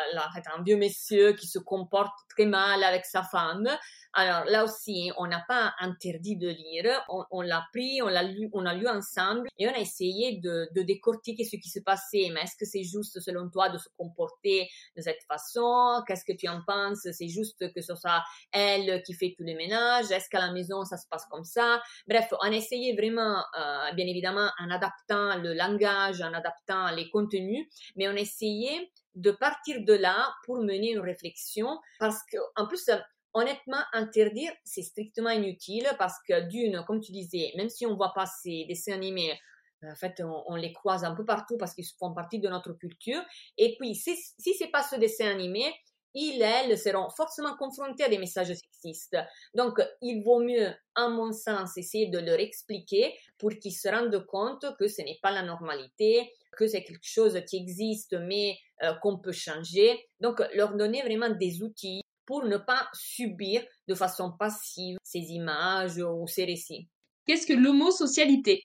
un vieux monsieur qui se comporte très mal avec sa femme. Alors là aussi, on n'a pas interdit de lire, on, l'a pris, on l'a lu, a lu ensemble et on a essayé de, décortiquer ce qui se passait. Mais est-ce que c'est juste selon toi de se comporter de cette façon? Qu'est-ce que tu en penses? C'est juste que ce soit elle qui fait tous les ménages? Est-ce qu'à la maison ça se passe comme ça? Bref, on a essayé vraiment, euh, bien évidemment, en adaptant le langage, en adaptant les contenus, mais on a essayé de partir de là pour mener une réflexion parce que en plus Honnêtement, interdire, c'est strictement inutile parce que d'une, comme tu disais, même si on voit pas ces dessins animés, en fait, on, les croise un peu partout parce qu'ils font partie de notre culture. Et puis, si, si c'est pas ce dessin animé, ils, elles, seront forcément confrontés à des messages sexistes. Donc, il vaut mieux, à mon sens, essayer de leur expliquer pour qu'ils se rendent compte que ce n'est pas la normalité, que c'est quelque chose qui existe mais euh, qu'on peut changer. Donc, leur donner vraiment des outils pour ne pas subir de façon passive ces images ou ces récits. Qu'est-ce que l'homosocialité?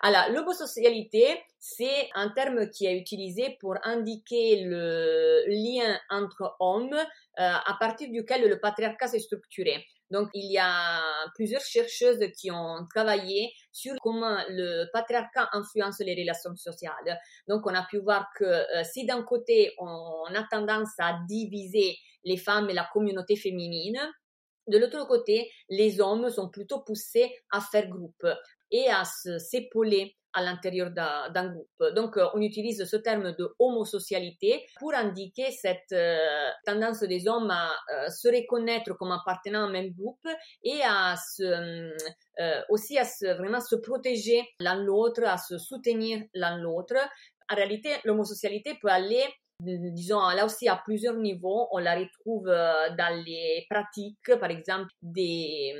Alors, l'homosocialité, c'est un terme qui est utilisé pour indiquer le lien entre hommes euh, à partir duquel le patriarcat s'est structuré. Donc, il y a plusieurs chercheuses qui ont travaillé sur comment le patriarcat influence les relations sociales. Donc, on a pu voir que euh, si d'un côté, on a tendance à diviser les femmes et la communauté féminine, de l'autre côté, les hommes sont plutôt poussés à faire groupe et à s'épauler à l'intérieur d'un groupe. Donc, euh, on utilise ce terme de homosocialité pour indiquer cette euh, tendance des hommes à euh, se reconnaître comme appartenant à un même groupe et à se, aussi à vraiment se protéger l'un l'autre, à se soutenir l'un l'autre. En réalité, l'homosocialité peut aller disons là aussi à plusieurs niveaux. On la retrouve dans les pratiques, par exemple, des,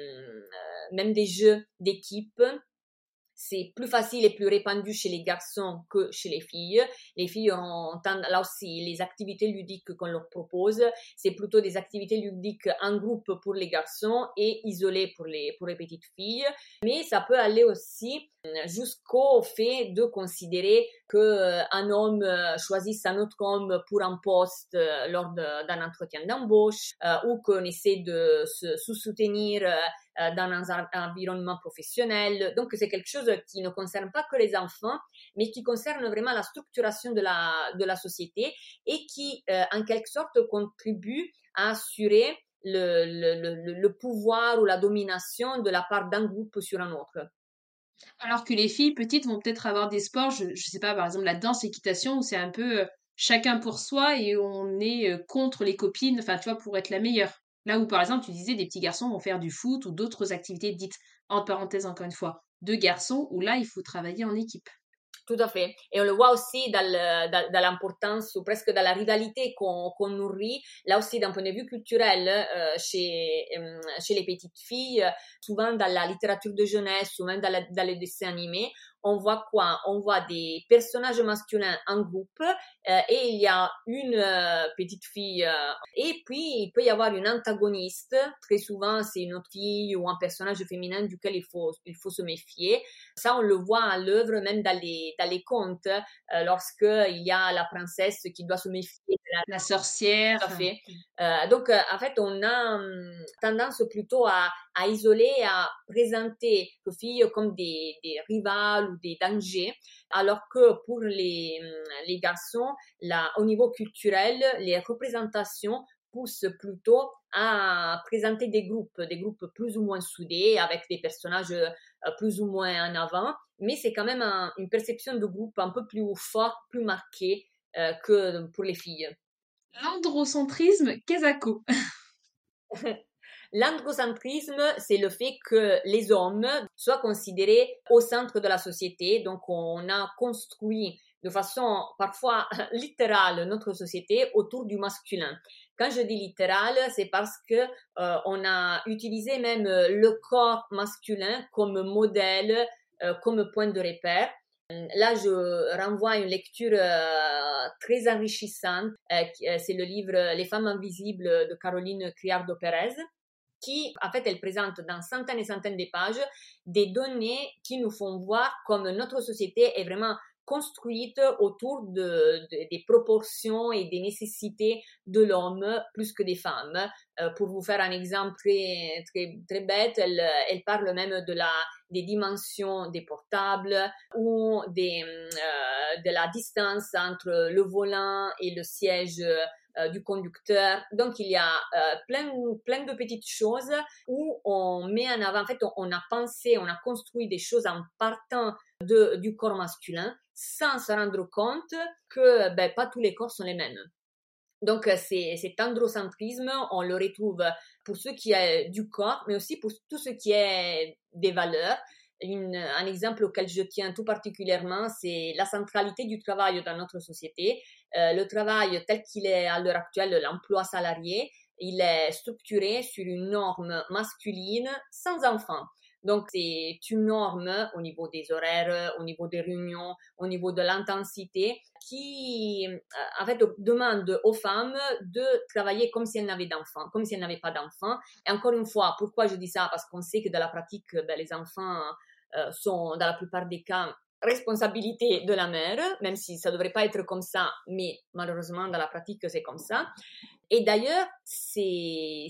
même des jeux d'équipe c'est plus facile et plus répandu chez les garçons que chez les filles. Les filles ont là aussi les activités ludiques qu'on leur propose, c'est plutôt des activités ludiques en groupe pour les garçons et isolées pour les pour les petites filles. Mais ça peut aller aussi jusqu'au fait de considérer que euh, homme euh, choisisse un autre homme pour un poste euh, lors d'un entretien d'embauche ou qu'on essaie de se soutenir dans un environnement professionnel. Donc c'est quelque chose qui ne concerne pas que les enfants, mais qui concerne vraiment la structuration de la, de la société et qui en quelque sorte contribue à assurer le, le, le, pouvoir ou la domination de la part d'un groupe sur un autre. Alors que les filles petites vont peut-être avoir des sports, je, ne sais pas, par exemple la danse, équitation, où c'est un peu euh, chacun pour soi et on est euh, contre les copines, enfin tu vois, pour être la meilleure. Là où par exemple tu disais des petits garçons vont faire du foot ou d'autres activités dites, entre parenthèses encore une fois, de garçons, où là il faut travailler en équipe. Tout à fait. Et on le voit aussi dans, l'importance ou presque dans la rivalité qu'on nourrit, là aussi d'un point de vue culturel, euh, chez, euh, chez les petites filles, souvent dans la littérature de jeunesse, souvent dans les dessins animés, on voit quoi? On voit des personnages masculins en groupe euh, et il y a une euh, petite fille euh, et puis il peut y avoir une antagoniste. Très souvent, c'est une autre fille ou un personnage féminin duquel il faut il faut se méfier. Ça, on le voit à l'œuvre même dans les dans les contes lorsque il y a la princesse qui doit se méfier de la, sorcière. Tout à fait. donc en fait, on a hum, tendance plutôt à à isoler, à présenter les filles comme des, des rivales ou des dangers, alors que pour les, les garçons, là, au niveau culturel, les représentations poussent plutôt à présenter des groupes, des groupes plus ou moins soudés, avec des personnages euh, plus ou moins en avant, mais c'est quand même une perception de groupe un peu plus fort, plus marquée euh, que pour les filles. L'androcentrisme, qu'est-ce L'androcentrisme, c'est le fait que les hommes soient considérés au centre de la société. Donc, on a construit de façon parfois littérale notre société autour du masculin. Quand je dis littéral, c'est parce que euh, on a utilisé même le corps masculin comme modèle, euh, comme point de repère. Là, je renvoie à une lecture euh, très enrichissante. c'est le livre Les femmes invisibles de Caroline Criardo-Pérez qui, en fait, elle présente dans centaines et centaines de pages des données qui nous font voir comme notre société est vraiment construite autour de, des proportions et des nécessités de l'homme plus que des femmes. Euh, pour vous faire un exemple très, très, bête, elle, parle même de la, des dimensions des portables ou euh, de la distance entre le volant et le siège euh, du conducteur. Donc, il y a euh, plein, plein de petites choses où on met en avant, en fait, on, a pensé, on a construit des choses en partant de, du corps masculin sans se rendre compte que ben, pas tous les corps sont les mêmes. Donc, c'est, cet androcentrisme, on le retrouve pour ce qui est du corps, mais aussi pour tout ce qui est des valeurs un exemple auquel je tiens tout particulièrement, c'est la centralité du travail dans notre société. Euh, le travail tel qu'il est à l'heure actuelle, l'emploi salarié, il est structuré sur une norme masculine sans enfant. Donc, c'est une norme au niveau des horaires, au niveau des réunions, au niveau de l'intensité, qui, euh, en fait, demande aux femmes de travailler comme si elles n'avaient d'enfants, comme si elles n'avaient pas d'enfants. Et encore une fois, pourquoi je dis ça? Parce qu'on sait que dans la pratique, ben, les enfants euh, sont, dans la plupart des cas, responsabilité de la mère, même si ça ne devrait pas être comme ça, mais malheureusement dans la pratique c'est comme ça. Et d'ailleurs, c'est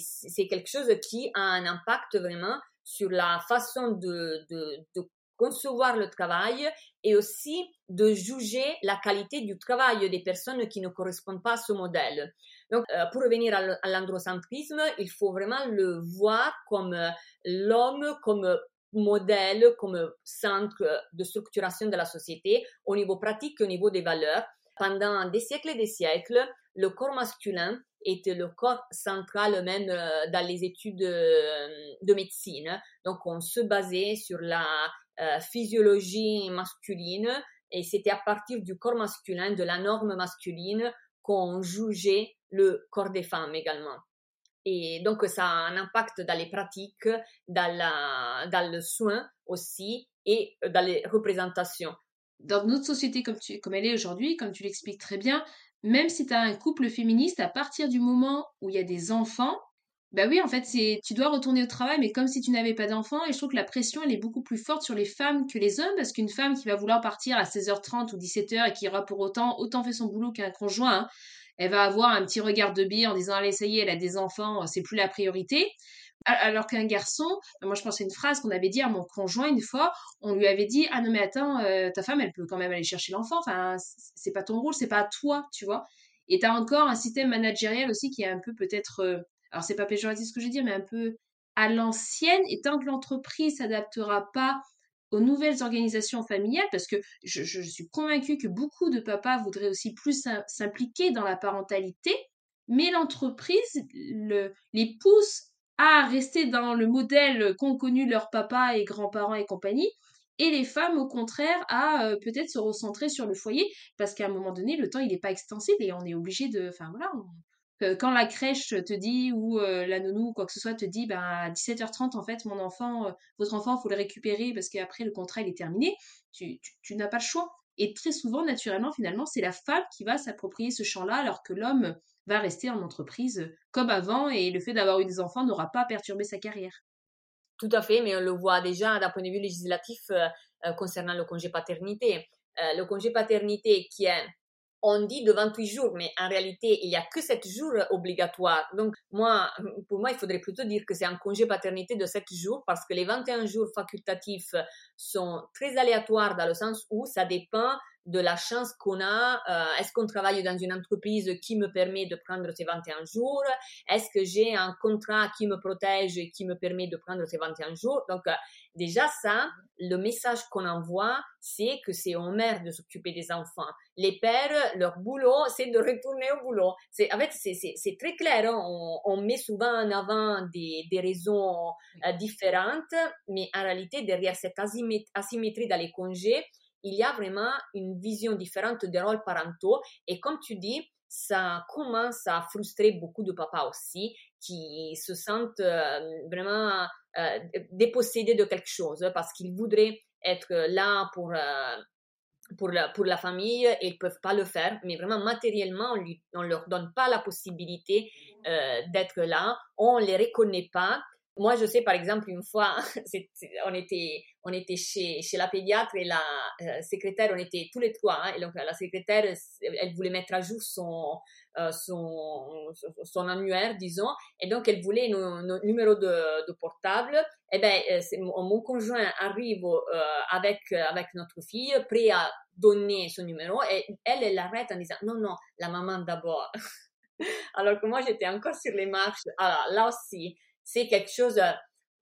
quelque chose qui a un impact vraiment sur la façon de, de, de concevoir le travail et aussi de juger la qualité du travail des personnes qui ne correspondent pas à ce modèle. Donc, euh, pour revenir à l'androcentrisme, il faut vraiment le voir comme euh, l'homme, comme modèle, comme centre de structuration de la société au niveau pratique au niveau des valeurs. Pendant des siècles et des siècles, le corps masculin était le corps central même euh, dans les études de médecine. Donc, on se basait sur la euh, physiologie masculine et c'était à partir du corps masculin, de la norme masculine, qu'on jugeait le corps des femmes également. Et donc ça a un impact dans les pratiques, dans, le soin aussi et dans les représentations. Dans notre société comme, elle est aujourd'hui, comme tu l'expliques très bien, même si tu as un couple féministe, à partir du moment où il y a des enfants, bah oui, en fait, tu dois retourner au travail, mais comme si tu n'avais pas d'enfant. Et je trouve que la pression, est beaucoup plus forte sur les femmes que les hommes, parce qu'une femme qui va vouloir partir à 16h30 ou 17h et qui aura pour autant autant fait son boulot qu'un conjoint, hein, elle va avoir un petit regard de biais en disant allez, ça y est, elle a des enfants, c'est plus la priorité. Alors qu'un garçon, moi je pense à une phrase qu'on avait dit à mon conjoint une fois, on lui avait dit ah non mais attends, euh, ta femme elle peut quand même aller chercher l'enfant, enfin c'est pas ton rôle, c'est pas à toi, tu vois. Et tu as encore un système managériel aussi qui est un peu peut-être euh, alors c'est pas péjoratif ce que je dis, mais un peu à l'ancienne, et tant que l'entreprise s'adaptera pas aux nouvelles organisations familiales, parce que je, suis convaincue que beaucoup de papas voudraient aussi plus s'impliquer dans la parentalité, mais l'entreprise les pousse à rester dans le modèle qu'ont connu leurs papas et grands-parents et compagnie, et les femmes, au contraire, à euh, peut-être se recentrer sur le foyer, parce qu'à un moment donné, le temps, il n'est pas extensible et on est obligé de... Enfin voilà, quand la crèche te dit ou euh, la nounou ou quoi que ce soit te dit ben à 17h30 en fait mon enfant euh, votre enfant faut le récupérer parce qu'après le contrat il est terminé tu, n'as pas le choix et très souvent naturellement finalement c'est la femme qui va s'approprier ce champ-là alors que l'homme va rester en entreprise comme avant et le fait d'avoir eu des enfants n'aura pas perturbé sa carrière. Tout à fait, mais on le voit déjà d'un point de vue législatif euh, concernant le congé paternité. le congé paternité qui est on dit de 28 jours, mais en réalité, il n'y a que 7 jours obligatoires. Donc, moi, pour moi, il faudrait plutôt dire que c'est un congé paternité de 7 jours parce que les 21 jours facultatifs sont très aléatoires dans le sens où ça dépend de la chance qu'on a. Euh, est-ce qu'on travaille dans une entreprise qui me permet de prendre ces 21 jours? Est-ce que j'ai un contrat qui me protège et qui me permet de prendre ces 21 jours? Donc, euh, déjà ça, le message qu'on envoie, c'est que c'est aux mères de s'occuper des enfants. Les pères, leur boulot, c'est de retourner au boulot. C'est, en fait, c'est très clair. Hein. On, on, met souvent en avant des, des raisons euh, différentes, mais en réalité, derrière cette asymétrie dans les congés, il y a vraiment une vision différente des rôles parentaux. Et comme tu dis, ça commence à frustrer beaucoup de papas aussi qui se sentent euh, vraiment euh, dépossédés de quelque chose parce qu'ils voudraient être là pour, euh, pour, la, pour la famille et ils ne peuvent pas le faire. Mais vraiment, matériellement, on ne leur donne pas la possibilité d'être là. On ne les reconnaît pas. Moi, je sais, par exemple, une fois, on était, on était chez, la pédiatre et la euh, secrétaire, on était tous les trois. Hein, et donc, la secrétaire, elle voulait mettre à jour son, euh, son, annuaire, disons. Et donc, elle voulait nos, numéro de, de, portable. Et eh ben, euh, mon, conjoint arrive avec, avec notre fille, prêt à donner son numéro. Et elle, elle arrête en disant, non, non, la maman d'abord. Alors que moi, j'étais encore sur les marches. Alors, là aussi, c'est quelque chose,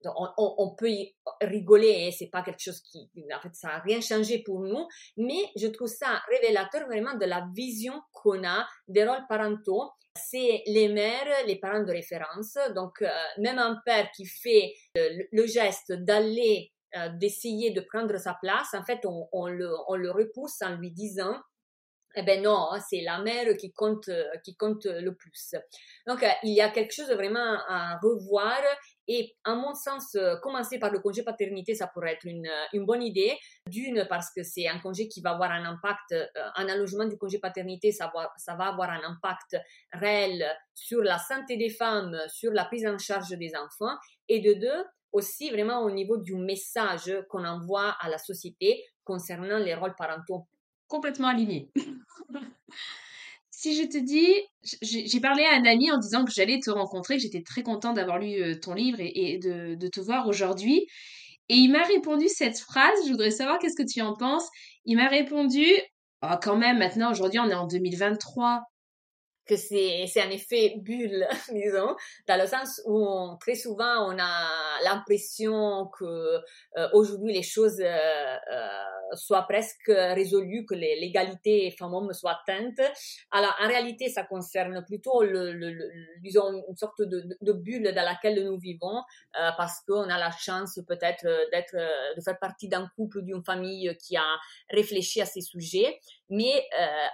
euh, on, peut y rigoler, hein, c'est pas quelque chose qui, en fait, ça n'a rien changé pour nous, mais je trouve ça révélateur vraiment de la vision qu'on a des rôles parentaux. C'est les mères, les parents de référence, donc euh, même un père qui fait le, geste d'aller euh, d'essayer de prendre sa place, en fait, on, le, repousse en lui disant eh ben non, hein, c'est la mère qui compte, qui compte le plus. Donc, euh, il y a quelque chose vraiment à revoir et, à mon sens, euh, commencer par le congé paternité, ça pourrait être une, une bonne idée. D'une, parce que c'est un congé qui va avoir un impact, euh, un allongement du congé paternité, ça va, ça va avoir un impact réel sur la santé des femmes, sur la prise en charge des enfants. Et de deux, aussi vraiment au niveau du message qu'on envoie à la société concernant les rôles parentaux. Complètement aligné. si je te dis, j'ai parlé à un ami en disant que j'allais te rencontrer, que j'étais très contente d'avoir lu euh, ton livre et, de, te voir aujourd'hui. Et il m'a répondu cette phrase, je voudrais savoir qu'est-ce que tu en penses. Il m'a répondu, oh, quand même, maintenant, aujourd'hui, on est en 2023 que c'est c'est un effet bulle, disons, dans le sens où très souvent on a l'impression que euh, aujourd'hui les choses euh, euh, soient presque résolues, que l'égalité femmes-hommes soit atteinte. Alors en réalité, ça concerne plutôt le, le, disons une sorte de, de, bulle dans laquelle nous vivons, parce qu'on a la chance peut-être d'être de faire partie d'un couple, d'une famille qui a réfléchi à ces sujets. Mais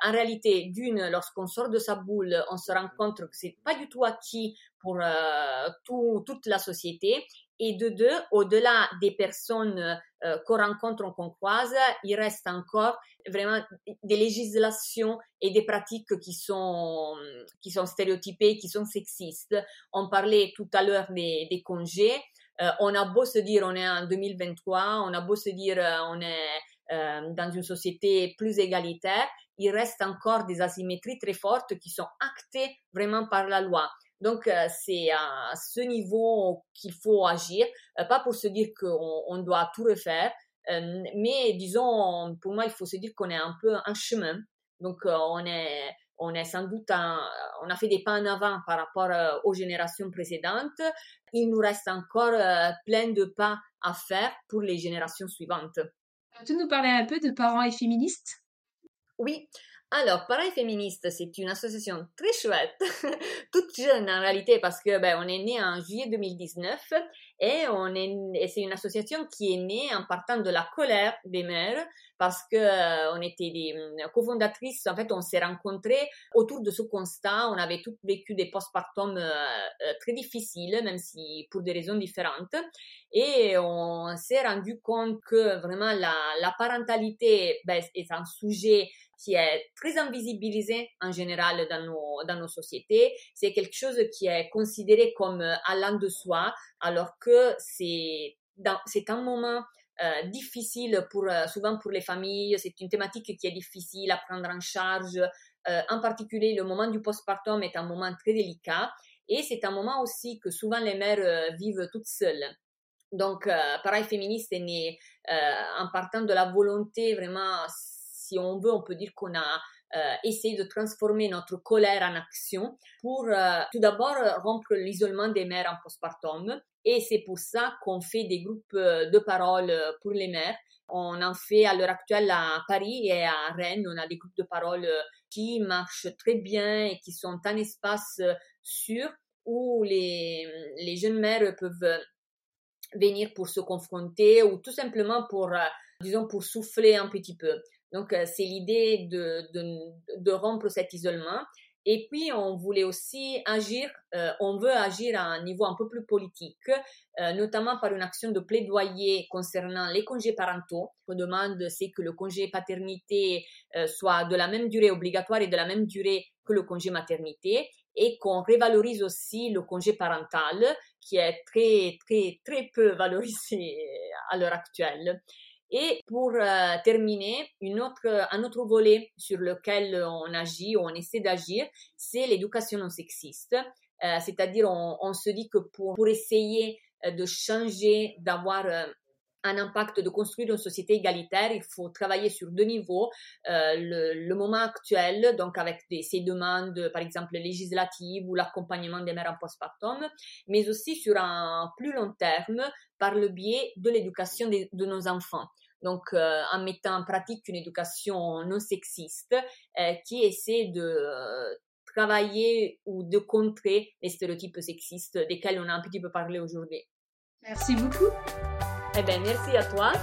en réalité, d'une, lorsqu'on sort de sa boule on se rend compte que c'est pas du tout acquis pour euh, tout, toute la société. Et de deux, au-delà des personnes euh, qu'on rencontre, qu'on croise, il reste encore vraiment des législations et des pratiques qui sont, qui sont stéréotypées, qui sont sexistes. On parlait tout à l'heure des, des congés. Euh, on a beau se dire on est en 2023, on a beau se dire on est dans une société plus égalitaire, il reste encore des asymétries très fortes qui sont actées vraiment par la loi. Donc, euh, c'est à ce niveau qu'il faut agir, euh, pas pour se dire qu'on on doit tout refaire, euh, mais disons, pour moi, il faut se dire qu'on est un peu en chemin. Donc, on est, on est sans doute, on a fait des pas en avant par rapport aux générations précédentes. Il nous reste encore plein de pas à faire pour les générations suivantes. Tu nous parlais un peu de parents et féministes? Oui. Alors, Pareil Féministe, c'est une association très chouette, toute jeune en réalité, parce que ben, on est né en juillet 2019 et on est, c'est une association qui est née en partant de la colère des mères, parce que euh, on était des euh, cofondatrices. En fait, on s'est rencontrés autour de ce constat. On avait toutes vécu des postpartum euh, très difficiles, même si pour des raisons différentes, et on s'est rendu compte que vraiment la, la parentalité ben, est un sujet qui est très invisibilisé en général dans nos, dans nos sociétés. C'est quelque chose qui est considéré comme euh, allant de soi, alors que c'est, c'est un moment euh, difficile pour, euh, souvent pour les familles. C'est une thématique qui est difficile à prendre en charge. en particulier, le moment du postpartum est un moment très délicat et c'est un moment aussi que souvent les mères vivent toutes seules. Donc, pareil, féministe est né en partant de la volonté vraiment si on veut, on peut dire qu'on a euh, essayé de transformer notre colère en action pour euh, tout d'abord rompre l'isolement des mères en postpartum. Et c'est pour ça qu'on fait des groupes euh, de parole pour les mères. On en fait à l'heure actuelle à Paris et à Rennes. On a des groupes de parole qui marchent très bien et qui sont un espace sûr où les, les jeunes mères peuvent venir pour se confronter ou tout simplement pour, disons, pour souffler un petit peu. Donc, euh, c'est l'idée de, rompre cet isolement. Et puis, on voulait aussi agir, euh, on veut agir à un niveau un peu plus politique, euh, notamment par une action de plaidoyer concernant les congés parentaux. On demande, c'est que le congé paternité soit de la même durée obligatoire et de la même durée que le congé maternité et qu'on révalorise aussi le congé parental qui est très, très, très peu valorisé à l'heure actuelle. Et pour euh, terminer, autre, un autre volet sur lequel on agit, ou on essaie d'agir, c'est l'éducation non sexiste. Euh, c'est-à-dire, on, se dit que pour, essayer euh, de changer, d'avoir un impact de construire une société égalitaire, il faut travailler sur deux niveaux. Euh, le, moment actuel, donc avec ces demandes, par exemple législatives ou l'accompagnement des mères en postpartum, mais aussi sur un plus long terme par le biais de l'éducation de, nos enfants donc euh, en mettant en pratique une éducation non sexiste euh, qui essaie de euh, travailler ou de contrer les stéréotypes sexistes desquels on a un petit peu parlé aujourd'hui. Merci beaucoup. Eh bien, merci à toi.